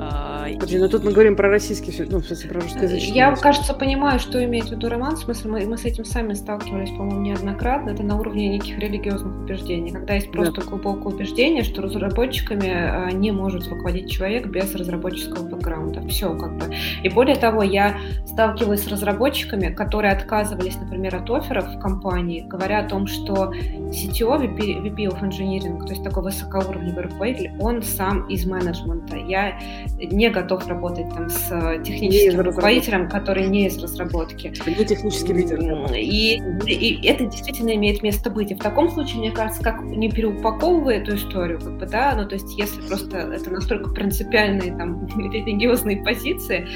Э, Подожди, и... но тут мы говорим про российский, ну, в смысле, про русскоязычный. Я, кажется, понимаю, что имеет в виду Роман. В смысле, мы, мы с этим сами сталкивались, по-моему, неоднократно. Это на уровне неких религиозных убеждений, когда есть просто да. глубокое убеждение, что разработчиками э, не может руководить человек без разработческого бэкграунда. Все, как бы. И более того, я сталкивалась с разработчиками, которые отказывались, например, от офферов в компании, говоря о том, что CTO, VP, VP of Engineering, то есть такой высокоуровневый руководитель, он сам из менеджмента. Я не готов работать там с техническим руководителем, который не из разработки. Не технический лидер. И, и это действительно имеет место быть. И в таком случае, мне кажется, как не переупаковывая эту историю, как бы, да, ну то есть если просто это настолько принципиальные там религиозные позиции,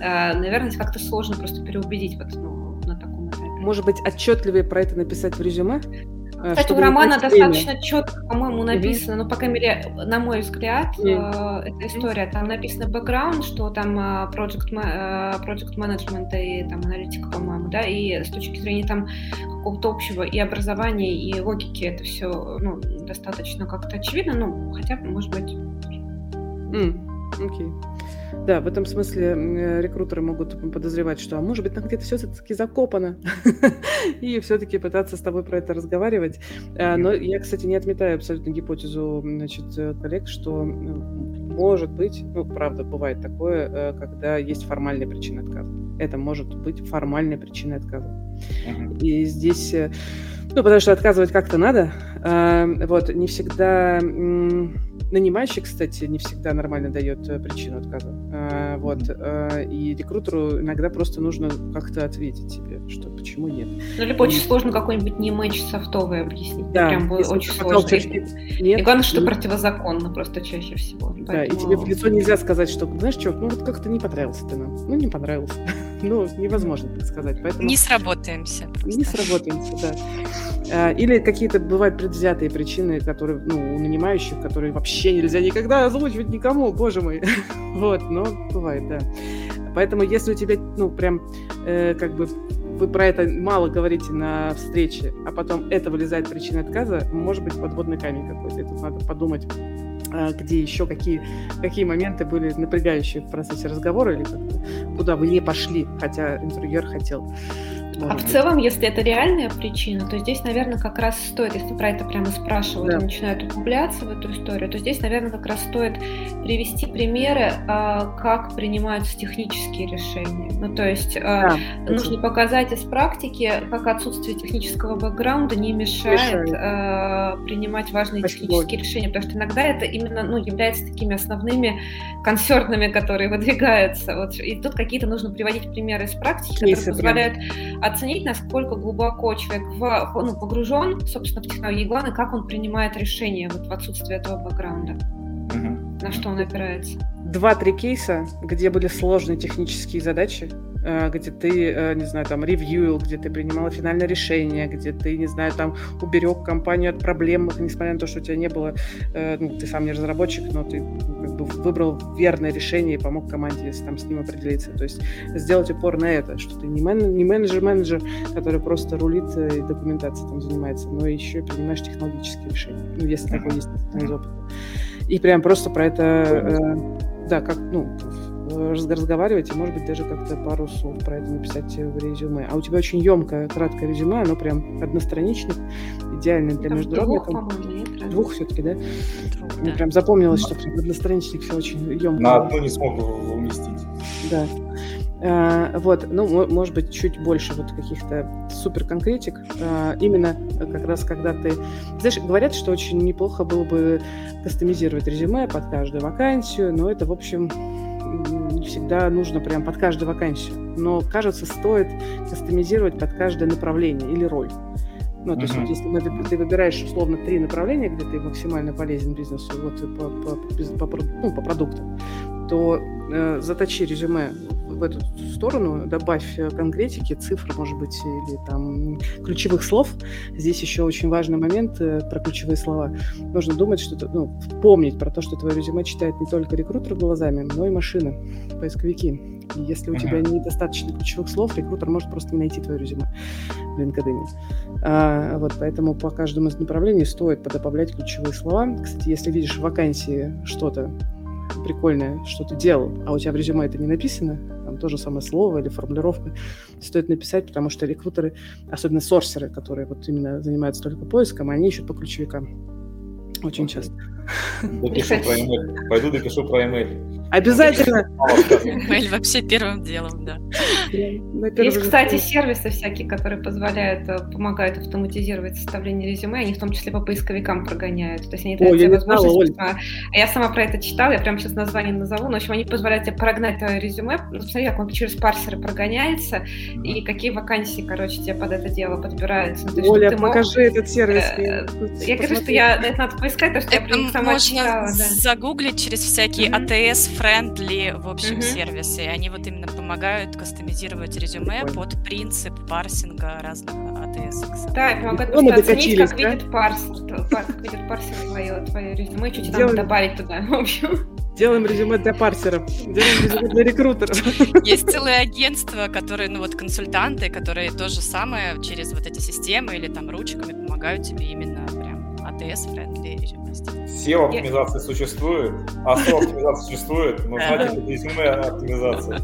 э, наверное, как-то сложно просто переубедить вот, ну, на таком этапе. Может быть, отчетливее про это написать в резюме? Э, Кстати, у романа достаточно четко, по-моему, написано, mm-hmm. ну, по крайней мере, на мой взгляд, mm-hmm. э, эта история, там написано бэкграунд, что там э, project, э, project management и там аналитика, по-моему, да, и с точки зрения там какого-то общего и образования, и логики это все, ну, достаточно как-то очевидно, ну, хотя, может быть... Mm. Окей. Okay. Да, в этом смысле рекрутеры могут подозревать, что, а может быть, там где-то все-таки закопано, и все-таки пытаться с тобой про это разговаривать. А, но я, кстати, не отметаю абсолютно гипотезу значит, э, коллег, что может быть, ну, правда, бывает такое, э, когда есть формальная причина отказа. Это может быть формальной причиной отказа. И здесь, э, ну, потому что отказывать как-то надо, а, вот, не всегда Нанимающий, кстати, не всегда нормально дает э, причину отказа. А, вот. А, и рекрутеру иногда просто нужно как-то ответить тебе, что почему нет. Ну, либо и... очень сложно какой-нибудь не матч софтовый объяснить. Да. Прям будет очень сложно. Нет, и главное, что и... противозаконно просто чаще всего. Да, Поэтому... и тебе в лицо нельзя сказать, что, знаешь, что, ну вот как-то не понравился ты нам. Ну, не понравился. ну, невозможно так сказать. Поэтому... Не сработаемся. Просто. Не сработаемся, да. А, или какие-то бывают предвзятые причины, которые, ну, у нанимающих, которые вообще нельзя никогда озвучивать никому, боже мой. вот, но бывает, да. Поэтому если у тебя, ну, прям, э, как бы, вы про это мало говорите на встрече, а потом это вылезает причина отказа, может быть подводный камень какой-то. И тут надо подумать, а, где еще какие, какие моменты были напрягающие в процессе разговора или куда вы не пошли, хотя интервьюер хотел. А в целом, если это реальная причина, то здесь, наверное, как раз стоит, если про это прямо спрашивают да. и начинают углубляться в эту историю, то здесь, наверное, как раз стоит привести примеры, а, как принимаются технические решения. Ну, то есть а, да, нужно это... показать из практики, как отсутствие технического бэкграунда не мешает, мешает. А, принимать важные Спасибо. технические решения, потому что иногда это именно ну, является такими основными консернами, которые выдвигаются. Вот, и тут какие-то нужно приводить примеры из практики, которые позволяют оценить, насколько глубоко человек в, ну, погружен, собственно, в технологии, и главное, как он принимает решения вот, в отсутствии этого бэкграунда, угу. на что он опирается. Два-три кейса, где были сложные технические задачи, где ты, э, не знаю, там, ревьюил, где ты принимала финальное решение, где ты, не знаю, там, уберег компанию от проблем, несмотря на то, что у тебя не было, ну, ты сам не разработчик, но ты как бы выбрал верное решение и помог команде там, с ним определиться. То есть сделать упор на это, что ты не, мен, не менеджер-менеджер, который просто рулит и документацией там занимается, но еще и принимаешь технологические решения, ну, если такой есть из опыта. И прям просто про это, э, да, как, ну, разговаривать и, может быть, даже как-то пару слов про это написать в резюме. А у тебя очень емкое, краткое резюме, оно прям одностраничник, идеальный для международных. Двух, двух все-таки, да? Двух, Мне да. прям запомнилось, что прям одностраничник все очень емко. На одну не смог уместить. Да. А, вот, ну, может быть, чуть больше вот каких-то супер конкретик. А, именно как раз когда ты... Знаешь, говорят, что очень неплохо было бы кастомизировать резюме под каждую вакансию, но это, в общем, всегда нужно прям под каждую вакансию. Но, кажется, стоит кастомизировать под каждое направление или роль. Ну, то есть, вот, если ты выбираешь условно три направления, где ты максимально полезен бизнесу, вот по, по, по, ну, по продуктам, то э, заточи резюме в эту сторону, добавь э, конкретики, цифр, может быть, или там ключевых слов. Здесь еще очень важный момент э, про ключевые слова. Нужно думать, что ну, помнить про то, что твое резюме читает не только рекрутер глазами, но и машина, поисковики. И если у тебя недостаточно ключевых слов, рекрутер может просто не найти твое резюме в LinkedIn. А, вот, поэтому по каждому из направлений стоит подобавлять ключевые слова. Кстати, если видишь в вакансии что-то прикольное, что ты делал, а у тебя в резюме это не написано, там то же самое слово или формулировка, стоит написать, потому что рекрутеры, особенно сорсеры, которые вот именно занимаются только поиском, они ищут по ключевикам. Очень часто. Допишу про email. Пойду допишу про email. Обязательно. Email вообще первым делом, да. Есть, кстати, сервисы всякие, которые позволяют, э, помогают автоматизировать составление резюме, они в том числе по поисковикам прогоняют. То есть они дают тебе возможность... А я сама про это читала, я прямо сейчас название назову, но в общем они позволяют тебе прогнать твое резюме, ну, посмотри, как он через парсеры прогоняется, и какие вакансии, короче, тебе под это дело подбираются. Ну, Оля, покажи этот сервис. Э, я говорю, что я это надо поискать, потому что я прям сама читала. загуглить через всякие ATS friendly, в общем, mm-hmm. сервисы. Они вот именно помогают кастомизировать резюме под принцип парсинга разных ATS. Да, помогают просто оценить, как да? видит парсер, как видит парсер твое, твое резюме, что тебе Делаем... добавить туда, в общем. Делаем резюме для парсеров, делаем резюме для рекрутеров. Есть целые агентства, которые, ну вот консультанты, которые то же самое через вот эти системы или там ручками помогают тебе именно прям ATS-friendly резюме сделать. SEO-оптимизация существует, а SEO-оптимизация существует, но знаете, это резюме оптимизация.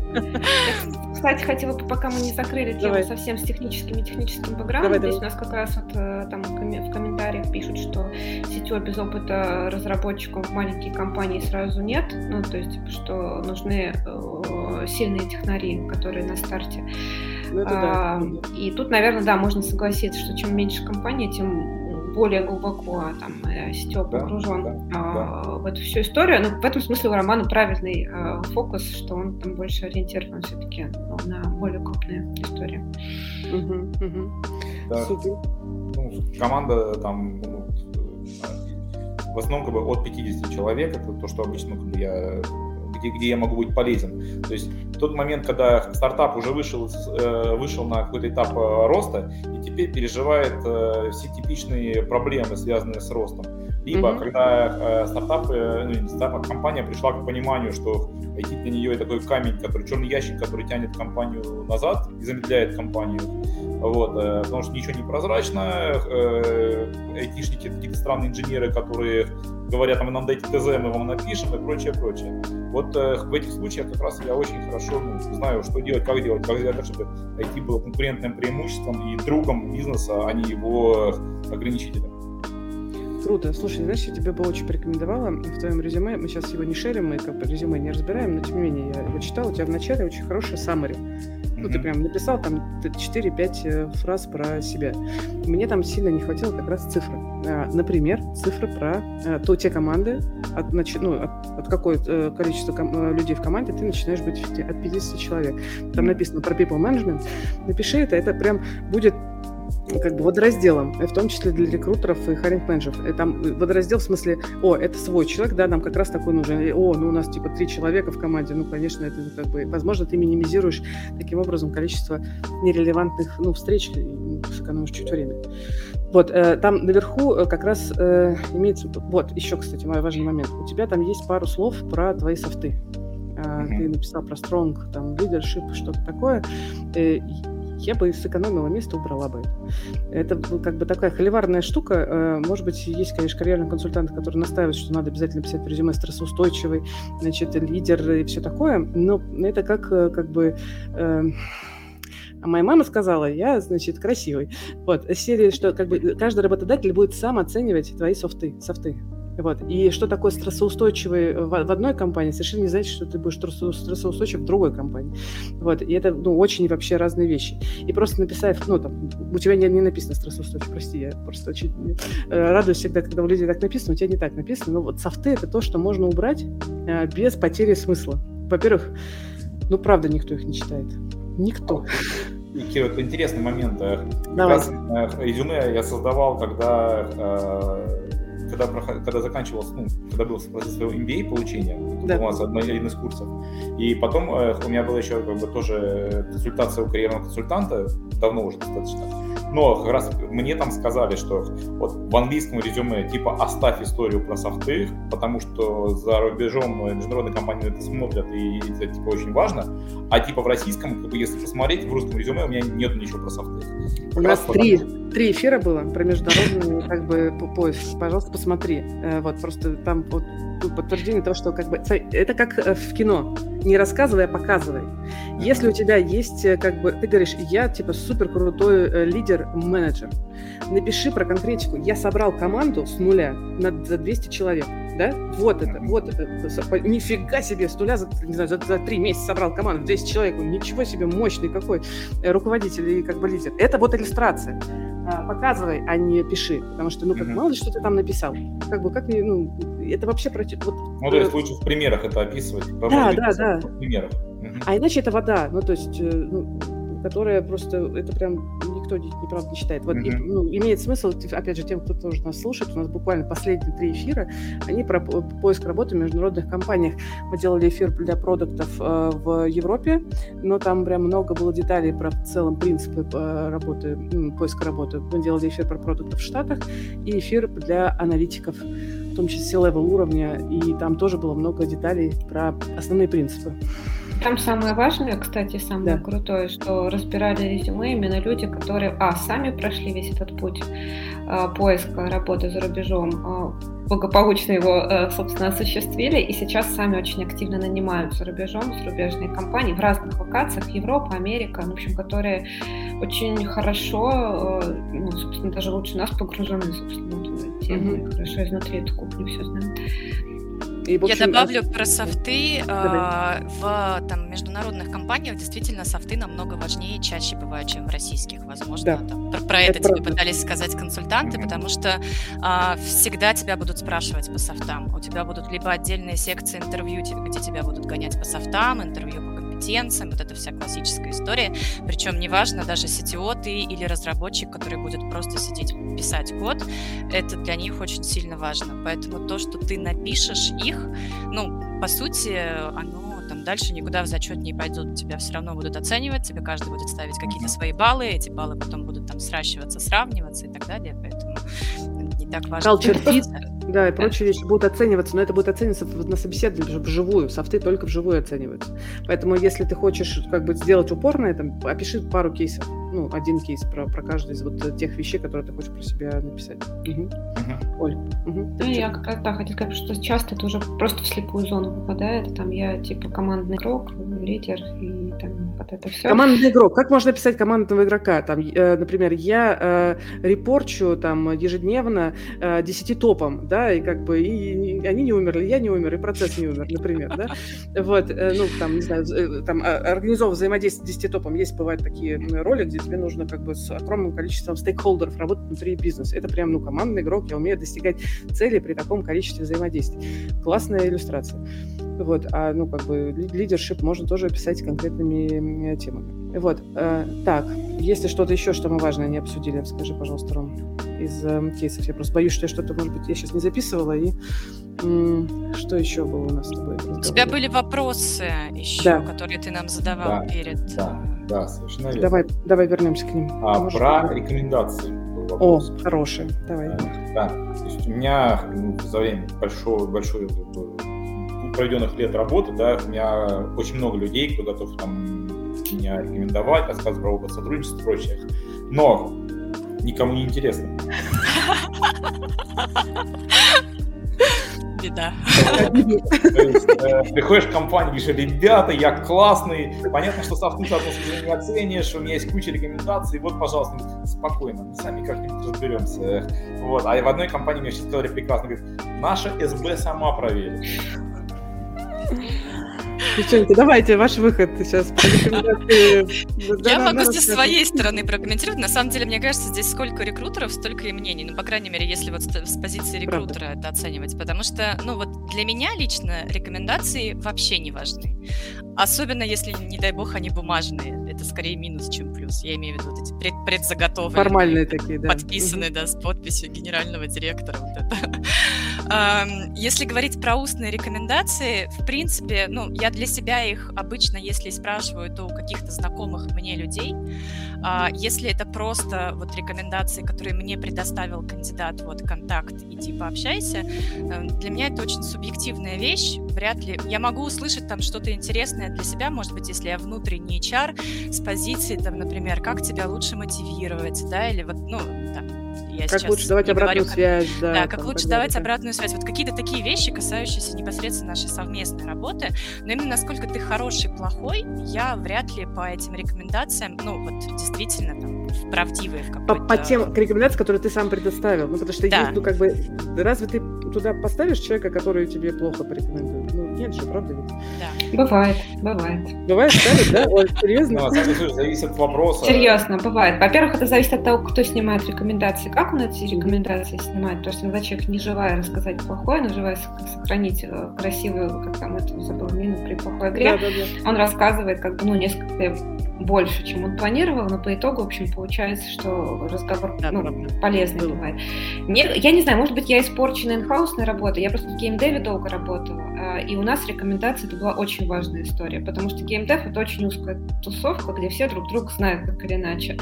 Кстати, хотела бы, пока мы не закрыли тему совсем с техническим и техническим бэкграундом, здесь у нас как раз вот э, там в комментариях пишут, что сетевой без опыта разработчиков в маленькие компании сразу нет, ну, то есть, типа, что нужны э, сильные технари, которые на старте. Ну, а, да. И тут, наверное, да, можно согласиться, что чем меньше компания, тем более глубоко там э, сетево погружен да, да, а, да. в эту всю историю. Но в этом смысле у романа правильный а, фокус, что он там больше ориентирован все-таки ну, на более крупные истории. Угу, угу. Да. Супер. Ну, команда там ну, в основном как бы от 50 человек, это то, что обычно как бы, я где, где я могу быть полезен. То есть тот момент, когда стартап уже вышел, э, вышел на какой-то этап э, роста и теперь переживает э, все типичные проблемы, связанные с ростом. Либо mm-hmm. когда стартап, ну не стартап, а компания пришла к пониманию, что IT для нее такой камень, который черный ящик, который тянет компанию назад и замедляет компанию. Вот, потому что ничего не прозрачно, айтишники, какие-то странные инженеры, которые говорят, нам дайте ТЗ, мы вам напишем и прочее, прочее. Вот э, в этих случаях как раз я очень хорошо ну, знаю, что делать, как делать, как сделать чтобы IT было конкурентным преимуществом и другом бизнеса, а не его ограничителем. Круто. Слушай, знаешь, я тебе бы очень порекомендовала в твоем резюме, мы сейчас его не шерим, мы как бы резюме не разбираем, но тем не менее я его читал, у тебя в начале очень хорошая summary ну, ты прям написал там 4-5 э, фраз про себя. Мне там сильно не хватило как раз цифры. А, например, цифры про а, то те команды, от, ну, от, от какое э, количество ком- людей в команде ты начинаешь быть от 50 человек. Там написано про people management. Напиши это, это прям будет как бы водоразделом, в том числе для рекрутеров и харинг менеджеров. И там водораздел в смысле, о, это свой человек, да, нам как раз такой нужен. И, о, ну у нас типа три человека в команде, ну, конечно, это как бы, возможно, ты минимизируешь таким образом количество нерелевантных, ну, встреч и сэкономишь чуть времени. Вот, э, там наверху э, как раз э, имеется... Вот, еще, кстати, мой важный момент. У тебя там есть пару слов про твои софты. Mm-hmm. Ты написал про strong, там, leadership, что-то такое. Я бы сэкономила место, убрала бы это. Это как бы такая холиварная штука. Э, может быть, есть, конечно, карьерные консультанты, которые настаивают, что надо обязательно писать в резюме стрессоустойчивый, значит, лидер и все такое. Но это как, э, как бы... Э, а моя мама сказала, я, значит, красивый. Вот, серия, что как бы каждый работодатель будет сам оценивать твои софты, софты. Вот. И что такое стрессоустойчивый в, в одной компании, совершенно не значит, что ты будешь стрессоустойчив в другой компании. Вот. И это ну, очень вообще разные вещи. И просто написав, ну, там, у тебя не, не написано стрессоустойчив, прости, я просто очень э, радуюсь всегда, когда у людей так написано, у тебя не так написано. Но вот софты — это то, что можно убрать э, без потери смысла. Во-первых, ну, правда, никто их не читает. Никто. Кира, это интересный момент. Э, Давай. Раз, э, резюме я создавал, когда э, когда, когда заканчивался, ну, когда был в процессе своего MBA получения, да. у нас один из курсов, и потом э, у меня была еще как бы тоже консультация у карьерного консультанта, давно уже достаточно, но как раз мне там сказали, что вот в английском резюме типа оставь историю про софты, потому что за рубежом международные компании это смотрят, и это типа очень важно, а типа в российском, как бы, если посмотреть, в русском резюме у меня нет ничего про софты. У нас три, три эфира было про международный как бы поиск. Пожалуйста, посмотри. Э, вот просто там вот подтверждение того, что как бы это как э, в кино. Не рассказывай, а показывай. Если у тебя есть, э, как бы, ты говоришь, я типа супер крутой лидер-менеджер, напиши про конкретику. Я собрал команду с нуля на 200 человек да? Вот это, вот это. Нифига себе, с нуля за, не знаю, за, за три месяца собрал команду, 10 человек. Ничего себе, мощный какой руководитель и как бы лидер. Это вот иллюстрация. А, показывай, а не пиши. Потому что, ну, как, mm-hmm. мало ли, что ты там написал. Как бы, как, ну, это вообще. Вот, ну, то есть лучше в примерах это описывать. Да, да, да. В примерах. Mm-hmm. А иначе это вода. Ну, то есть, э, ну, которая просто, это прям никто не, неправда не считает. Вот, mm-hmm. и, ну, имеет смысл, опять же, тем, кто тоже нас слушает, у нас буквально последние три эфира, они про поиск работы в международных компаниях. Мы делали эфир для продуктов э, в Европе, но там прям много было деталей про в целом принципы э, работы, ну, поиска работы. Мы делали эфир про продукты в Штатах и эфир для аналитиков, в том числе level уровня, и там тоже было много деталей про основные принципы. Там самое важное, кстати, самое да. крутое, что разбирали резюме именно люди, которые, а, сами прошли весь этот путь а, поиска работы за рубежом, а, благополучно его, а, собственно, осуществили, и сейчас сами очень активно нанимают за рубежом, зарубежные компании в разных локациях, Европа, Америка, в общем, которые очень хорошо, а, ну, собственно, даже лучше нас погружены, собственно, в эту тему, mm-hmm. хорошо изнутри эту кухню все знают. И, общем, Я добавлю про софты. Э, в там, международных компаниях действительно софты намного важнее и чаще бывают, чем в российских. Возможно, да. там, про, про это, это тебе пытались сказать консультанты, mm-hmm. потому что э, всегда тебя будут спрашивать по софтам. У тебя будут либо отдельные секции интервью, где тебя будут гонять по софтам, интервью по компетенциям, вот эта вся классическая история. Причем неважно, даже CTO ты или разработчик, который будет просто сидеть писать код, это для них очень сильно важно. Поэтому то, что ты напишешь их, ну, по сути, оно там дальше никуда в зачет не пойдут, тебя все равно будут оценивать, тебе каждый будет ставить какие-то свои баллы, эти баллы потом будут там сращиваться, сравниваться и так далее, поэтому не так важно. Culture fit, да, и прочие вещи будут оцениваться, но это будет оцениваться на собеседовании вживую, софты только вживую оцениваются. Поэтому если ты хочешь как бы сделать упор на этом, опиши пару кейсов, ну, один кейс про, про каждый из вот тех вещей, которые ты хочешь про себя написать. Угу. Угу. Оль. Угу. Ну, я как раз, да, хотела сказать, что часто это уже просто в слепую зону попадает, там я типа командный игрок, лидер и там вот это все. Командный игрок. Как можно писать командного игрока? Там, э, например, я э, репорчу там ежедневно э, 10 топом, да, и как бы и, и они не умерли, я не умер, и процесс не умер, например, да. Вот, э, ну, там, не знаю, э, там а, организовывать взаимодействие с 10 топом. Есть, бывают такие роли, где тебе нужно как бы с огромным количеством стейкхолдеров работать внутри бизнеса. Это прям, ну, командный игрок, я умею достигать цели при таком количестве взаимодействий. Классная иллюстрация. Вот, а, ну, как бы, лидершип можно тоже описать конкретными темами. Вот, э, так, если что-то еще, что мы важное не обсудили, скажи, пожалуйста, Ром, из э, кейсов. Я просто боюсь, что я что-то, может быть, я сейчас не записывала, и что еще было у нас с тобой? У тебя были вопросы еще, да. которые ты нам задавал да, перед... Да, да, совершенно верно. Давай, давай вернемся к ним. А, может, про рекомендации. О, хорошие, давай. Да, то есть у меня ну, за время большого, большой проведенных лет работы, да, у меня очень много людей, кто готов там меня рекомендовать, рассказывать про опыт сотрудничества и прочее. Но никому не интересно. Беда. Э, приходишь в компанию, говоришь, ребята, я классный, понятно, что софты с одной не оценишь, у меня есть куча рекомендаций, вот, пожалуйста, спокойно, мы сами как-нибудь разберемся. Вот. А в одной компании мне сейчас сказали прекрасно, говорит, наша СБ сама проверит. Девчонки, давайте ваш выход сейчас. Я могу со своей стороны прокомментировать. На самом деле, мне кажется, здесь сколько рекрутеров, столько и мнений. Ну, по крайней мере, если вот с позиции рекрутера это оценивать. Потому что, ну, вот для меня лично рекомендации вообще не важны. Особенно если, не дай бог, они бумажные. Это скорее минус, чем плюс. Я имею в виду вот эти пред, предзаготовленные. Формальные такие, да. Подписанные, да, с подписью генерального директора. Вот это. Если говорить про устные рекомендации, в принципе, ну, я для себя их обычно, если спрашиваю, то у каких-то знакомых мне людей. А, если это просто вот рекомендации, которые мне предоставил кандидат, вот контакт, иди пообщайся, эм, для меня это очень субъективная вещь. Вряд ли я могу услышать там что-то интересное для себя, может быть, если я внутренний HR с позиции, там, например, как тебя лучше мотивировать, да, или вот, ну, там, я как лучше давать обратную говорю, связь, да. Да, как лучше давать далее. обратную связь. Вот какие-то такие вещи, касающиеся непосредственно нашей совместной работы. Но именно насколько ты хороший, плохой, я вряд ли по этим рекомендациям, ну, вот действительно там правдивые в какой-то... По, по тем рекомендациям, которые ты сам предоставил. Ну, потому что да. есть, ну, как бы, разве ты туда поставишь человека, который тебе плохо порекомендует? Ну, нет же, правда ведь? Да. Бывает, бывает. Бывает, ставят, да? Ой, серьезно? Ну, зависит от вопроса. Серьезно, бывает. Во-первых, это зависит от того, кто снимает рекомендации, как он эти рекомендации снимает. То есть иногда человек не желая рассказать плохое, но желая сохранить э, красивую, как там это забыл, мину при плохой игре, да, да, да. он рассказывает как бы, ну, несколько больше, чем он планировал, но по итогу, в общем, получается, что разговор да, ну, полезный Было. бывает. Не, я не знаю, может быть, я испорчена инхаусной работой, я просто в геймдеве долго работала, и у нас рекомендации это была очень важная история, потому что геймдев это очень узкая тусовка, где все друг друга знают так или иначе.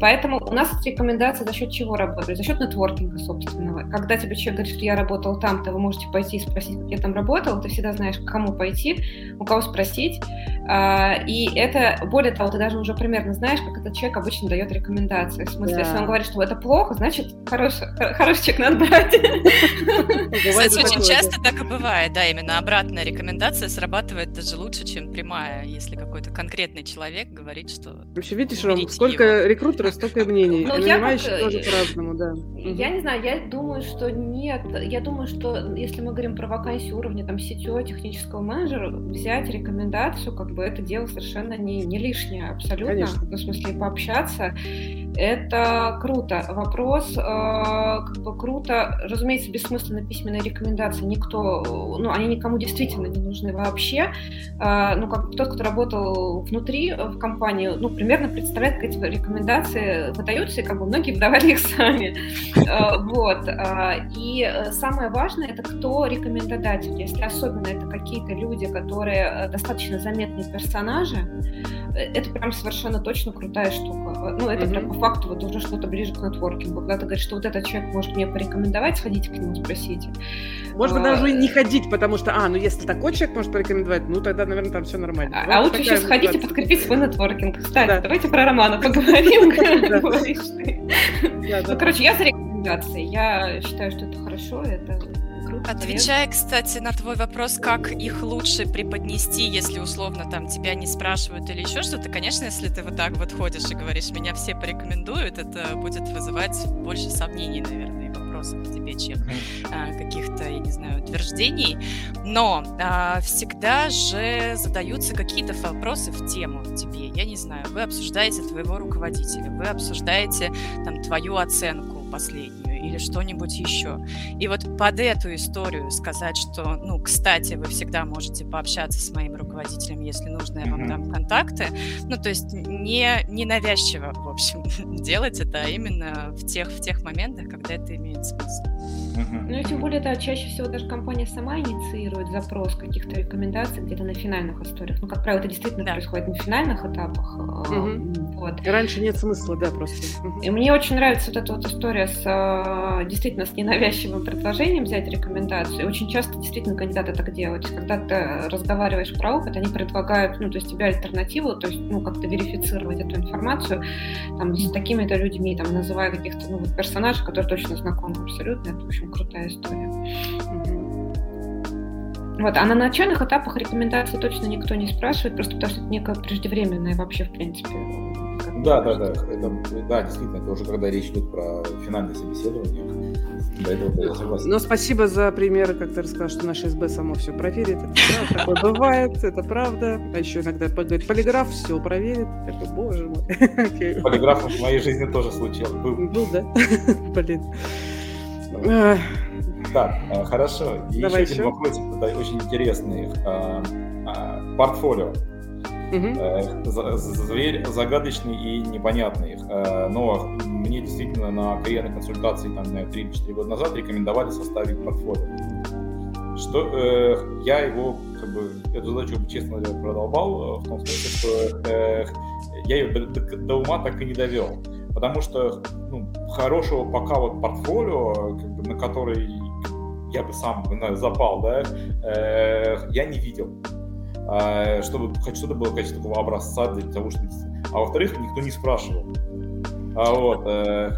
Поэтому у нас рекомендации за счет чего работают? За счет нетворкинга собственного. Когда тебе человек говорит, что я работал там, то вы можете пойти и спросить, как я там работал, ты всегда знаешь, к кому пойти, у кого спросить, а, и это, более того, ты даже уже примерно знаешь, как этот человек обычно дает рекомендации. В смысле, да. если он говорит, что это плохо, значит, хороший, хороший человек надо брать. Кстати, очень часто так и бывает, да, именно обратная рекомендация срабатывает даже лучше, чем прямая, если какой-то конкретный человек говорит, что... Вообще, видишь, Ром, сколько рекрутеров, столько мнений. Ну, я тоже по-разному, да. Я не знаю, я думаю, что нет. Я думаю, что если мы говорим про вакансию уровня там сетевого технического менеджера, взять рекомендацию как бы это дело совершенно не, не лишнее, абсолютно. Конечно. В смысле, пообщаться, это круто. Вопрос, э, как бы круто, разумеется, бессмысленно письменные рекомендации никто, ну, они никому действительно не нужны вообще. Э, ну, как тот, кто работал внутри э, в компании, ну, примерно представляет, как эти рекомендации выдаются, и как бы многие выдавали их сами. Э, вот. Э, и самое важное, это кто рекомендодатель. Если особенно это какие-то люди, которые достаточно заметные персонажи, это прям совершенно точно крутая штука. Ну, это mm-hmm. прям по факту вот уже что-то ближе к нетворкингу. Когда ты говоришь, что вот этот человек может мне порекомендовать, сходите к нему, спросите. Можно а, даже не ходить, потому что, а, ну если такой человек может порекомендовать, ну тогда, наверное, там все нормально. А, а лучше еще сходите подкрепить свой нетворкинг. Кстати, да. давайте про Романа поговорим. Ну, короче, я за рекомендации. Я считаю, что это хорошо, это круто. Отвечая, кстати, на твой вопрос, как их лучше преподнести, если условно там тебя не спрашивают или еще что-то, конечно, если ты вот так вот ходишь и говоришь, меня все порекомендуют, это будет вызывать больше сомнений, наверное, к тебе, чем а, каких-то, я не знаю, утверждений. Но а, всегда же задаются какие-то вопросы в тему тебе. Я не знаю, вы обсуждаете твоего руководителя, вы обсуждаете там твою оценку последнюю или что-нибудь еще. И вот под эту историю сказать, что, ну, кстати, вы всегда можете пообщаться с моим руководителем, если нужно, я вам дам контакты. Ну, то есть не, не навязчиво, в общем, делать это, а именно в тех, в тех моментах, когда это имеет смысл. Ну и тем более, да, чаще всего даже компания сама инициирует запрос каких-то рекомендаций где-то на финальных историях. Ну, как правило, это действительно да. происходит на финальных этапах. Угу. Вот. Раньше нет смысла, да, просто. И мне очень нравится вот эта вот история с а, действительно с ненавязчивым предложением взять рекомендацию. И очень часто действительно кандидаты так делают. Когда ты разговариваешь про опыт, они предлагают, ну, то есть тебе альтернативу, то есть, ну, как-то верифицировать эту информацию, там, с такими-то людьми, там, называя каких-то, ну, вот персонажей, которые точно знакомы абсолютно. Это, в общем, крутая история. Вот, а на начальных этапах рекомендации точно никто не спрашивает, просто потому что это некое преждевременное вообще, в принципе. Да, да, да. Это, да, действительно, это уже когда речь идет про финальное собеседование. Но спасибо за примеры, как ты рассказал, что наше СБ само все проверит. Это да, такое бывает, это правда. А еще иногда говорит, полиграф все проверит. Это, боже мой. Полиграф в моей жизни тоже случился. Был. Был, да? Блин. Так, э, хорошо. И Давай еще, еще один вопрос, это очень интересный. Э, э, портфолио. Угу. Зверь загадочный и непонятный. Но мне действительно на карьерной консультации там, 3-4 года назад рекомендовали составить портфолио. Что э, я его, как бы, эту задачу, честно говоря, продолбал, в том смысле, что э, я ее до, до, до ума так и не довел. Потому что ну, хорошего пока вот портфолио, как бы, на который я бы сам запал, да, э, я не видел. Э, чтобы хоть что-то было в качестве такого образца для того, чтобы... А во-вторых, никто не спрашивал. А, вот, э,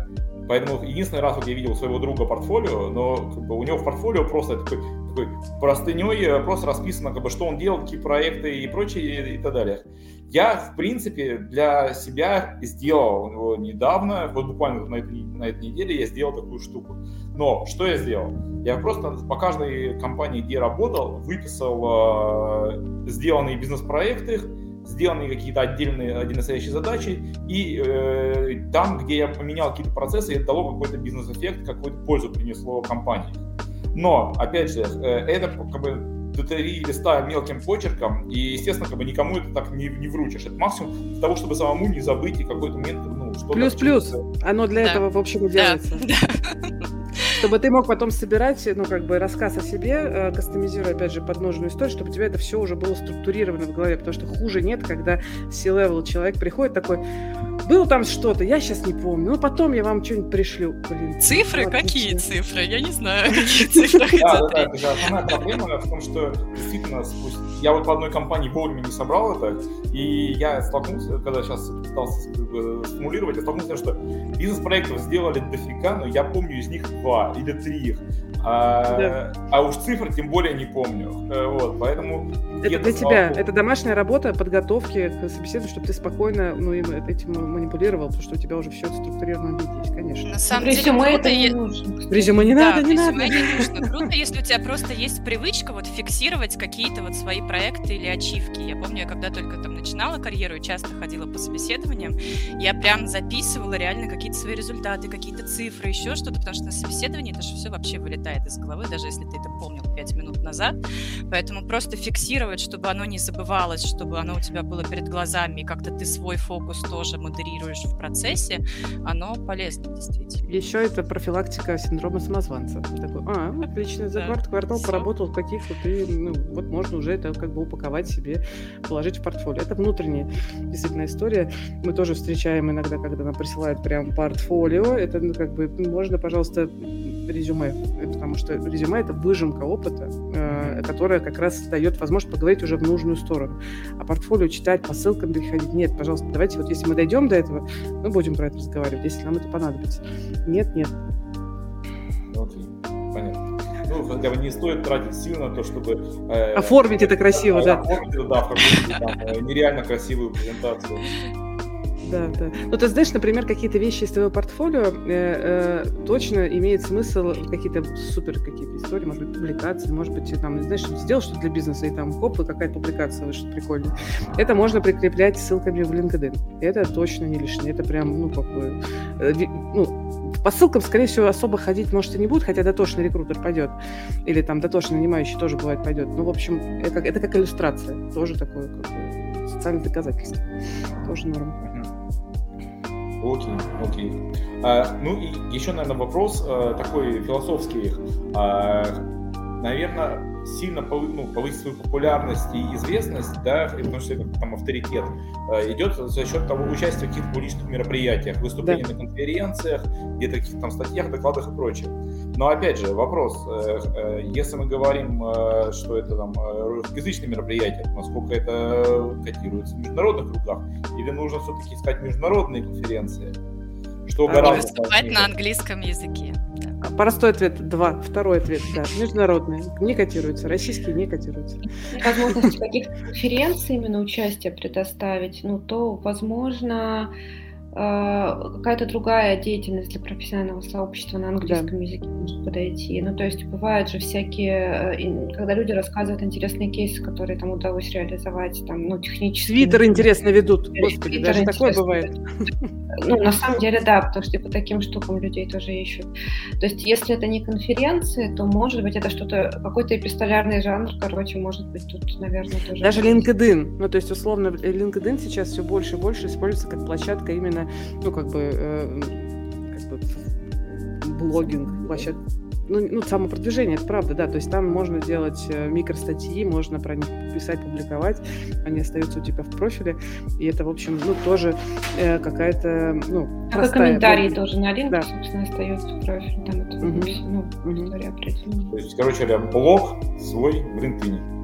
поэтому единственный раз вот я видел своего друга портфолио, но как бы, у него в портфолио просто такой, такой простыней э, просто расписано, как бы, что он делал, какие проекты и прочее и, так далее. Я, в принципе, для себя сделал недавно, вот буквально на этой, на этой неделе я сделал такую штуку. Но что я сделал? Я просто по каждой компании, где работал, выписал э, сделанные бизнес-проекты, сделанные какие-то отдельные, отдельно стоящие задачи, и э, там, где я поменял какие-то процессы, это дало какой-то бизнес-эффект, какую-то пользу принесло компании. Но, опять же, э, это как бы до три листа мелким почерком, и, естественно, как бы никому это так не, не вручишь. Это максимум для того, чтобы самому не забыть и какой-то момент, ну, что Плюс-плюс. Оно для да. этого, в общем, и делается. Да. Чтобы ты мог потом собирать, ну, как бы, рассказ о себе, э, кастомизируя, опять же, под нужную историю, чтобы у тебя это все уже было структурировано в голове, потому что хуже нет, когда C-level человек приходит такой, было там что-то, я сейчас не помню. Ну, потом я вам что-нибудь пришлю. Блин, цифры? Ну, какие цифры? Я не знаю, какие цифры Да, да, да. Основная проблема в том, что действительно, я вот в одной компании вовремя не собрал это, и я столкнулся, когда сейчас пытался стимулировать, я столкнулся, что бизнес-проектов сделали дофига, но я помню из них два или три их. А, да. а уж цифр тем более не помню. Э, вот, поэтому это для тебя. Это домашняя работа подготовки к собеседованию, чтобы ты спокойно ну, этим манипулировал, потому что у тебя уже все структурировано есть, конечно. На самом деле, резюме это не нужно. Резюме не да, надо, не надо. не нужно. Круто, если у тебя просто есть привычка вот фиксировать какие-то вот свои проекты или ачивки. Я помню, я когда только там начинала карьеру и часто ходила по собеседованиям, я прям записывала реально какие-то свои результаты, какие-то цифры, еще что-то, потому что на собеседовании это же все вообще вылетает из головы, даже если ты это помнил пять минут назад. Поэтому просто фиксировать, чтобы оно не забывалось, чтобы оно у тебя было перед глазами, и как-то ты свой фокус тоже модерируешь в процессе, оно полезно действительно. Еще это профилактика синдрома самозванца. Такой, а, отлично, за кварт квартал поработал в каких-то, ты, ну, вот можно уже это как бы упаковать себе, положить в портфолио. Это внутренняя действительно история. Мы тоже встречаем иногда, когда нам присылают прям портфолио. Это ну, как бы можно, пожалуйста, резюме, потому что резюме это выжимка опыта, э, которая как раз дает возможность поговорить уже в нужную сторону. А портфолио читать, по ссылкам переходить, нет, пожалуйста, давайте вот если мы дойдем до этого, мы будем про это разговаривать, если нам это понадобится. Нет, нет. Окей, понятно. Ну, хотя бы не стоит тратить сил на то, чтобы... Э, оформить это красиво, да. Оформить это, да, какую-то там, э, нереально красивую презентацию. Да, да. Ну, ты знаешь, например, какие-то вещи из твоего портфолио э, э, точно имеет смысл, какие-то супер какие-то истории, может быть, публикации, может быть, там, знаешь, сделал что-то для бизнеса, и там, хоп, и какая-то публикация вышла прикольная. Это можно прикреплять ссылками в LinkedIn. Это точно не лишнее. Это прям, ну, какое... Э, ну, по ссылкам, скорее всего, особо ходить, может, и не будут, хотя дотошный рекрутер пойдет. Или там дотошный нанимающий тоже бывает пойдет. Ну, в общем, это как, это как иллюстрация. Тоже такое как бы, социальное доказательство. Тоже норм. Окей, окей. А, ну и еще, наверное, вопрос а, такой философский. А, наверное, сильно ну, повысить свою популярность и известность, да, потому что это там авторитет, э, идет за счет того участия в каких-то публичных мероприятиях, выступления да. на конференциях, где-то каких-то там статьях, докладах и прочее. Но опять же, вопрос, э, э, если мы говорим, что это там русскоязычные мероприятия, насколько это котируется в международных кругах, или нужно все-таки искать международные конференции? Что а гораздо выступать на английском языке. Да. Простой ответ – два. Второй ответ – да. Международные. Не котируются. Российские не котируются. Возможность каких-то конференций именно участие предоставить, ну, то, возможно, а, какая-то другая деятельность для профессионального сообщества на английском да. языке может подойти. Ну, то есть бывают же всякие, э, когда люди рассказывают интересные кейсы, которые там удалось реализовать, там, ну, технически. Твиттер интересно ведут, господи, даже такое бывает. Ну, на самом деле, да, потому что по таким штукам людей тоже ищут. То есть, если это не конференции, то, может быть, это что-то, какой-то эпистолярный жанр, короче, может быть, тут, наверное, тоже... Даже LinkedIn, ну, то есть, условно, LinkedIn сейчас все больше и больше используется как площадка именно ну, как бы, э, как бы блогинг, площадка, ну, ну, самопродвижение, это правда, да, то есть там можно делать э, микростатьи, можно про них писать, публиковать, они остаются у тебя в профиле, и это, в общем, ну, тоже э, какая-то, ну, а комментарии тоже на линке, да. собственно, остаются в профиле, там это, угу. ну, угу. история определенная. То есть, короче говоря, блог свой в LinkedIn.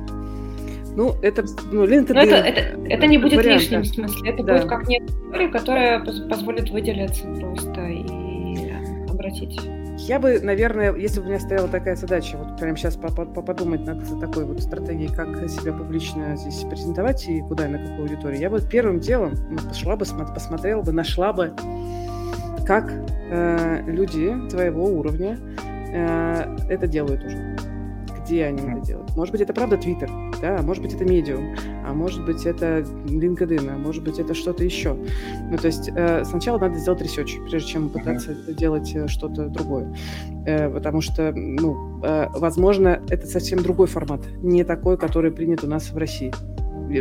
Ну, это, ну, LinkedIn... Но это, это, это не будет вариант, лишним, в смысле. Это да. будет как некая история, которая позволит выделиться просто и обратить. Я бы, наверное, если бы у меня стояла такая задача, вот прямо сейчас подумать над такой вот стратегией, как себя публично здесь презентовать и куда, и на какую аудиторию, я бы первым делом ну, пошла бы, посмотрела бы, нашла бы, как э, люди твоего уровня э, это делают уже где они это делают. Может быть, это правда Твиттер, да, а может быть, это Medium, а может быть, это LinkedIn, а может быть, это что-то еще. Ну, то есть э, сначала надо сделать research, прежде чем пытаться uh-huh. делать э, что-то другое. Э, потому что, ну, э, возможно, это совсем другой формат, не такой, который принят у нас в России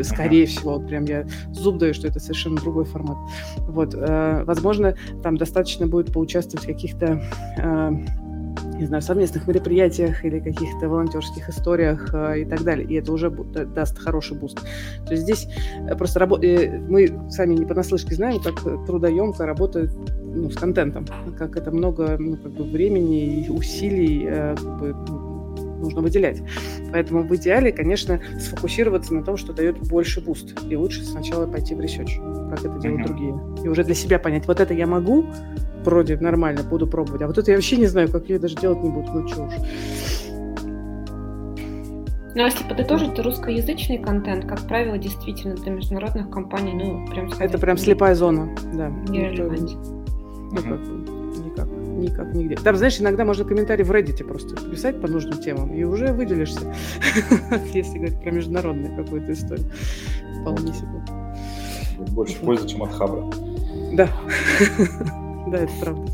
скорее uh-huh. всего, вот прям я зуб даю, что это совершенно другой формат. Вот, э, возможно, там достаточно будет поучаствовать в каких-то э, не знаю, совместных мероприятиях или каких-то волонтерских историях э, и так далее. И это уже даст хороший boost. То есть здесь э, просто рабо- э, мы сами не понаслышке знаем, как трудоемко работа ну, с контентом, как это много ну, как бы времени и усилий как бы, нужно выделять. Поэтому в идеале, конечно, сфокусироваться на том, что дает больше boost. И лучше сначала пойти в research, как это делают mm-hmm. другие. И уже для себя понять, вот это я могу, вроде нормально, буду пробовать. А вот это я вообще не знаю, как я даже делать не буду. Ну что уж. Ну, а если подытожить, то русскоязычный контент, как правило, действительно для международных компаний, ну, прям сказать... Это прям слепая зона, да. Не релевантен. Ну, как никак, никак, нигде. Там, знаешь, иногда можно комментарий в Reddit просто писать по нужным темам, и уже выделишься, если говорить про международную какую-то историю. Вполне себе. Больше пользы, чем от Хабра. Да. Да, это правда.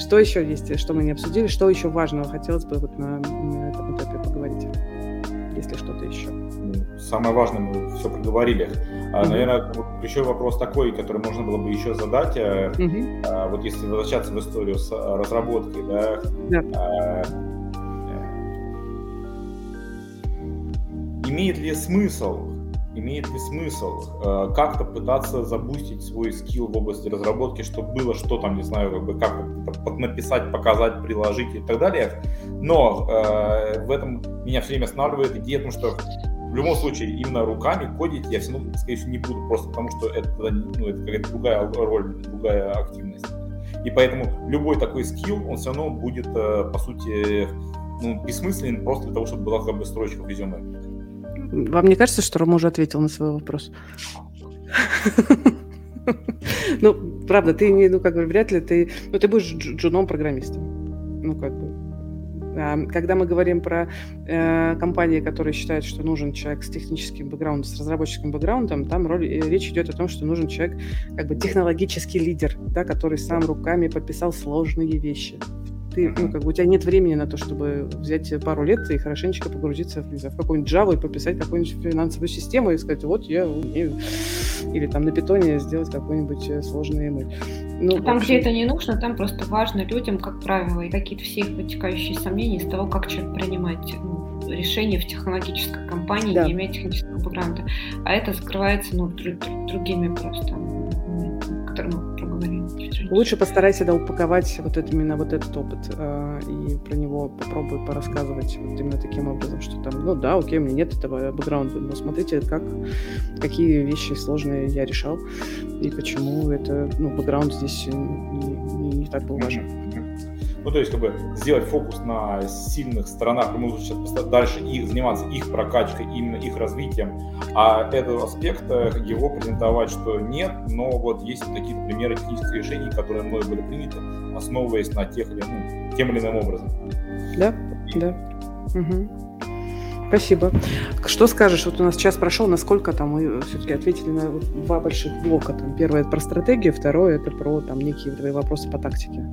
Что еще есть, что мы не обсудили? Что еще важного хотелось бы вот на, на этом этапе поговорить? Если что-то еще. Ну, самое важное мы все проговорили. Mm-hmm. Наверное, еще вопрос такой, который можно было бы еще задать. Mm-hmm. Вот если возвращаться в историю с разработкой, да, yeah. имеет ли смысл имеет ли смысл э, как-то пытаться забустить свой скилл в области разработки, чтобы было что там, не знаю, как бы как написать, показать, приложить и так далее. Но э, в этом меня все время останавливает идея о том, что в любом случае именно руками кодить я все равно, скорее всего, не буду, просто потому что это, ну, это какая-то другая роль, другая активность. И поэтому любой такой скилл, он все равно будет, э, по сути, ну, бессмысленен просто для того, чтобы была как бы строчка в резюме. Вам не кажется, что Рома уже ответил на свой вопрос? Ну, правда, ты ну, как бы, вряд ли ты, ну, ты будешь джуном программистом. Ну, как бы, когда мы говорим про э, компании, которые считают, что нужен человек с техническим бэкграундом, с разработческим бэкграундом, там роль, э, речь идет о том, что нужен человек, как бы технологический лидер, да, который сам руками подписал сложные вещи ты, ну, как бы у тебя нет времени на то, чтобы взять пару лет и хорошенечко погрузиться в, в какую-нибудь Java и пописать какую-нибудь финансовую систему и сказать, вот я умею. Или там на питоне сделать какой-нибудь э, сложный ML. Ну, там, общем... где это не нужно, там просто важно людям, как правило, и какие-то все их вытекающие сомнения из того, как человек принимать ну, решения в технологической компании, да. не имея технического бэкграунда. А это закрывается ну, другими просто Лучше постарайся да, упаковать вот это, именно вот этот опыт э, и про него попробуй порассказывать вот именно таким образом, что там, ну да, окей, у меня нет этого бэкграунда, но смотрите, как, какие вещи сложные я решал и почему это, ну, бэкграунд здесь не, не, не так был важен. Ну, то есть, как бы сделать фокус на сильных сторонах, мы будем сейчас дальше их, заниматься их прокачкой, именно их развитием, а этот аспект, э, его презентовать, что нет, но вот есть такие примеры технических решений, которые мной были приняты, основываясь на тех или, ну, тем или иным образом. Да, да. Угу. Спасибо. Что скажешь? Вот у нас час прошел, насколько там мы все-таки ответили на два больших блока. Там, первое это про стратегию, второе это про там некие твои вопросы по тактике.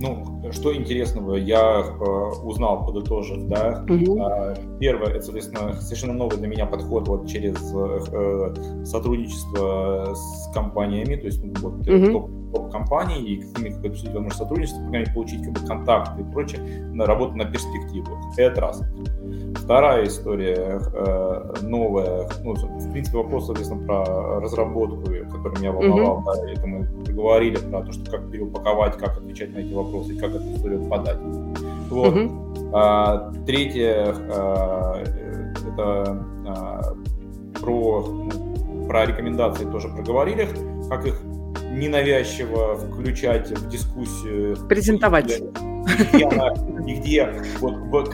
Ну, что интересного я э, узнал, подытожив, да. Угу. Э, первое, это, соответственно, совершенно новый для меня подход вот через э, сотрудничество с компаниями, то есть ну, вот угу. Топ, топ-компаний и какими как обсудить возможность сотрудничества, получить как бы контакты и прочее, на работу на перспективу. Это раз. Вторая история э, новая, ну, в принципе, вопрос, соответственно, про разработку, который меня волновал, mm-hmm. да, это мы говорили про то, что как переупаковать, как отвечать на эти вопросы и как эту историю подать. Вот. Mm-hmm. А, третье, а, это а, про, ну, про рекомендации тоже проговорили, как их ненавязчиво включать в дискуссию. Презентовать. И где, она, и где вот, в,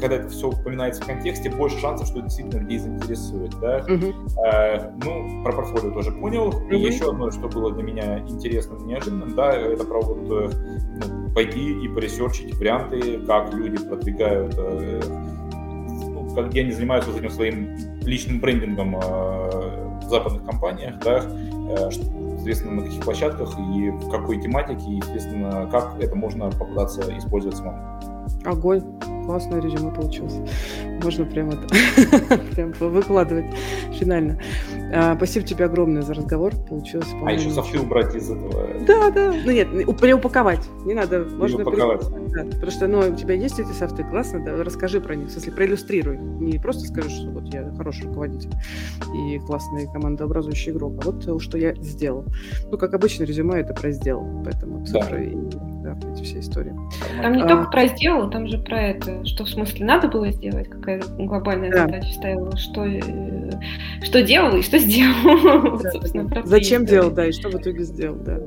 когда это все упоминается в контексте, больше шансов, что действительно людей заинтересует. Да? Uh-huh. А, ну, про портфолио тоже понял. Uh-huh. И еще одно, что было для меня интересным, неожиданным, да, это про вот, э, ну, пойти и поресерчить варианты, как люди продвигают, э, ну, как, где они занимаются вот этим своим личным брендингом э, в западных компаниях, да, э, соответственно, на каких площадках и в какой тематике, и, естественно, как это можно попытаться использовать самому. Огонь. Классное резюме получилось. Можно прямо прям выкладывать финально. А, спасибо тебе огромное за разговор. Получилось. А еще софты убрать из этого. Да, да. Ну нет, переупаковать. Не надо. Можно упаковать. Да, потому что ну, у тебя есть эти софты, классно, да, расскажи про них, в смысле, проиллюстрируй. Не просто скажи, что вот я хороший руководитель и классный командообразующий игрок, а вот что я сделал. Ну, как обычно, резюме это про сделал, поэтому цифры да. и да, эти все истории. Там не а, только про сделал, там же про это, что в смысле надо было сделать, какая глобальная да. задача стояла, что, э, что делал и что сделал. Да, Зачем делал, да, и что в итоге сделал, да.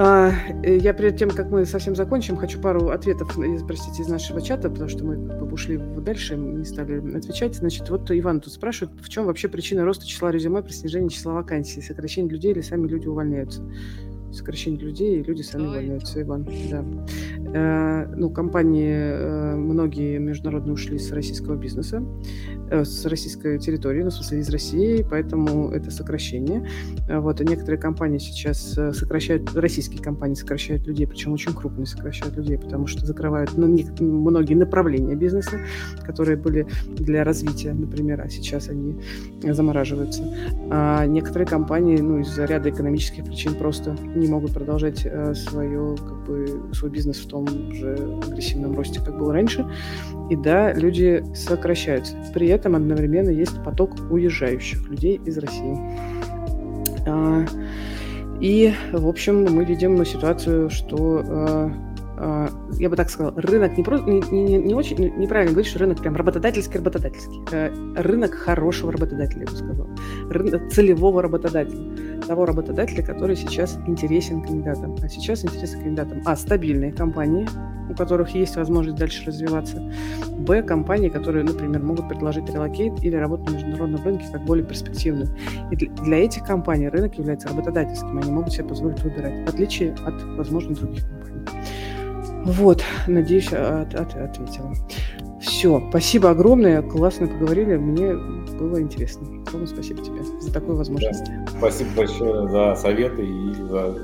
А, э, я перед тем, как мы совсем закончим, хочу пару ответов, простите, из нашего чата, потому что мы ушли дальше, не стали отвечать. Значит, вот Иван тут спрашивает, в чем вообще причина роста числа резюме при снижении числа вакансий, сокращение людей или сами люди увольняются? сокращение людей, и люди сами увольняются, Иван. Да. Э, ну, компании э, многие международные ушли с российского бизнеса, э, с российской территории, ну, в смысле, из России, поэтому это сокращение. Вот, и некоторые компании сейчас сокращают, российские компании сокращают людей, причем очень крупные сокращают людей, потому что закрывают ну, не, многие направления бизнеса, которые были для развития, например, а сейчас они замораживаются. А некоторые компании, ну, из-за ряда экономических причин просто не могут продолжать свое, как бы, свой бизнес в том же агрессивном росте, как было раньше. И да, люди сокращаются. При этом одновременно есть поток уезжающих людей из России. А, и, в общем, мы видим ситуацию, что а, я бы так сказала, рынок не, просто, не, не, не очень, неправильно говорить, что рынок прям работодательский, работодательский. Э, рынок хорошего работодателя, я бы сказала. Рынок целевого работодателя. Того работодателя, который сейчас интересен кандидатам. А сейчас интересен кандидатам. А, стабильные компании, у которых есть возможность дальше развиваться. Б, компании, которые, например, могут предложить relocate или работу на международном рынке как более перспективную. И для этих компаний рынок является работодательским. Они могут себе позволить выбирать, в отличие от, возможно, других компаний. Вот, надеюсь, от, от, ответила. Все, спасибо огромное, классно поговорили, мне было интересно. Рома, спасибо тебе за такую возможность. Да, спасибо большое за советы и за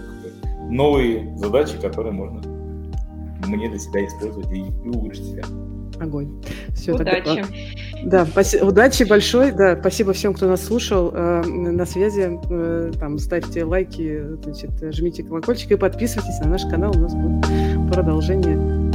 новые задачи, которые можно мне для себя использовать и, и улучшить себя. Огонь. Все, удачи. Тогда, да, спаси, удачи большой. Да, спасибо всем, кто нас слушал. Э, на связи. Э, там ставьте лайки, значит, жмите колокольчик и подписывайтесь на наш канал. У нас будет продолжение.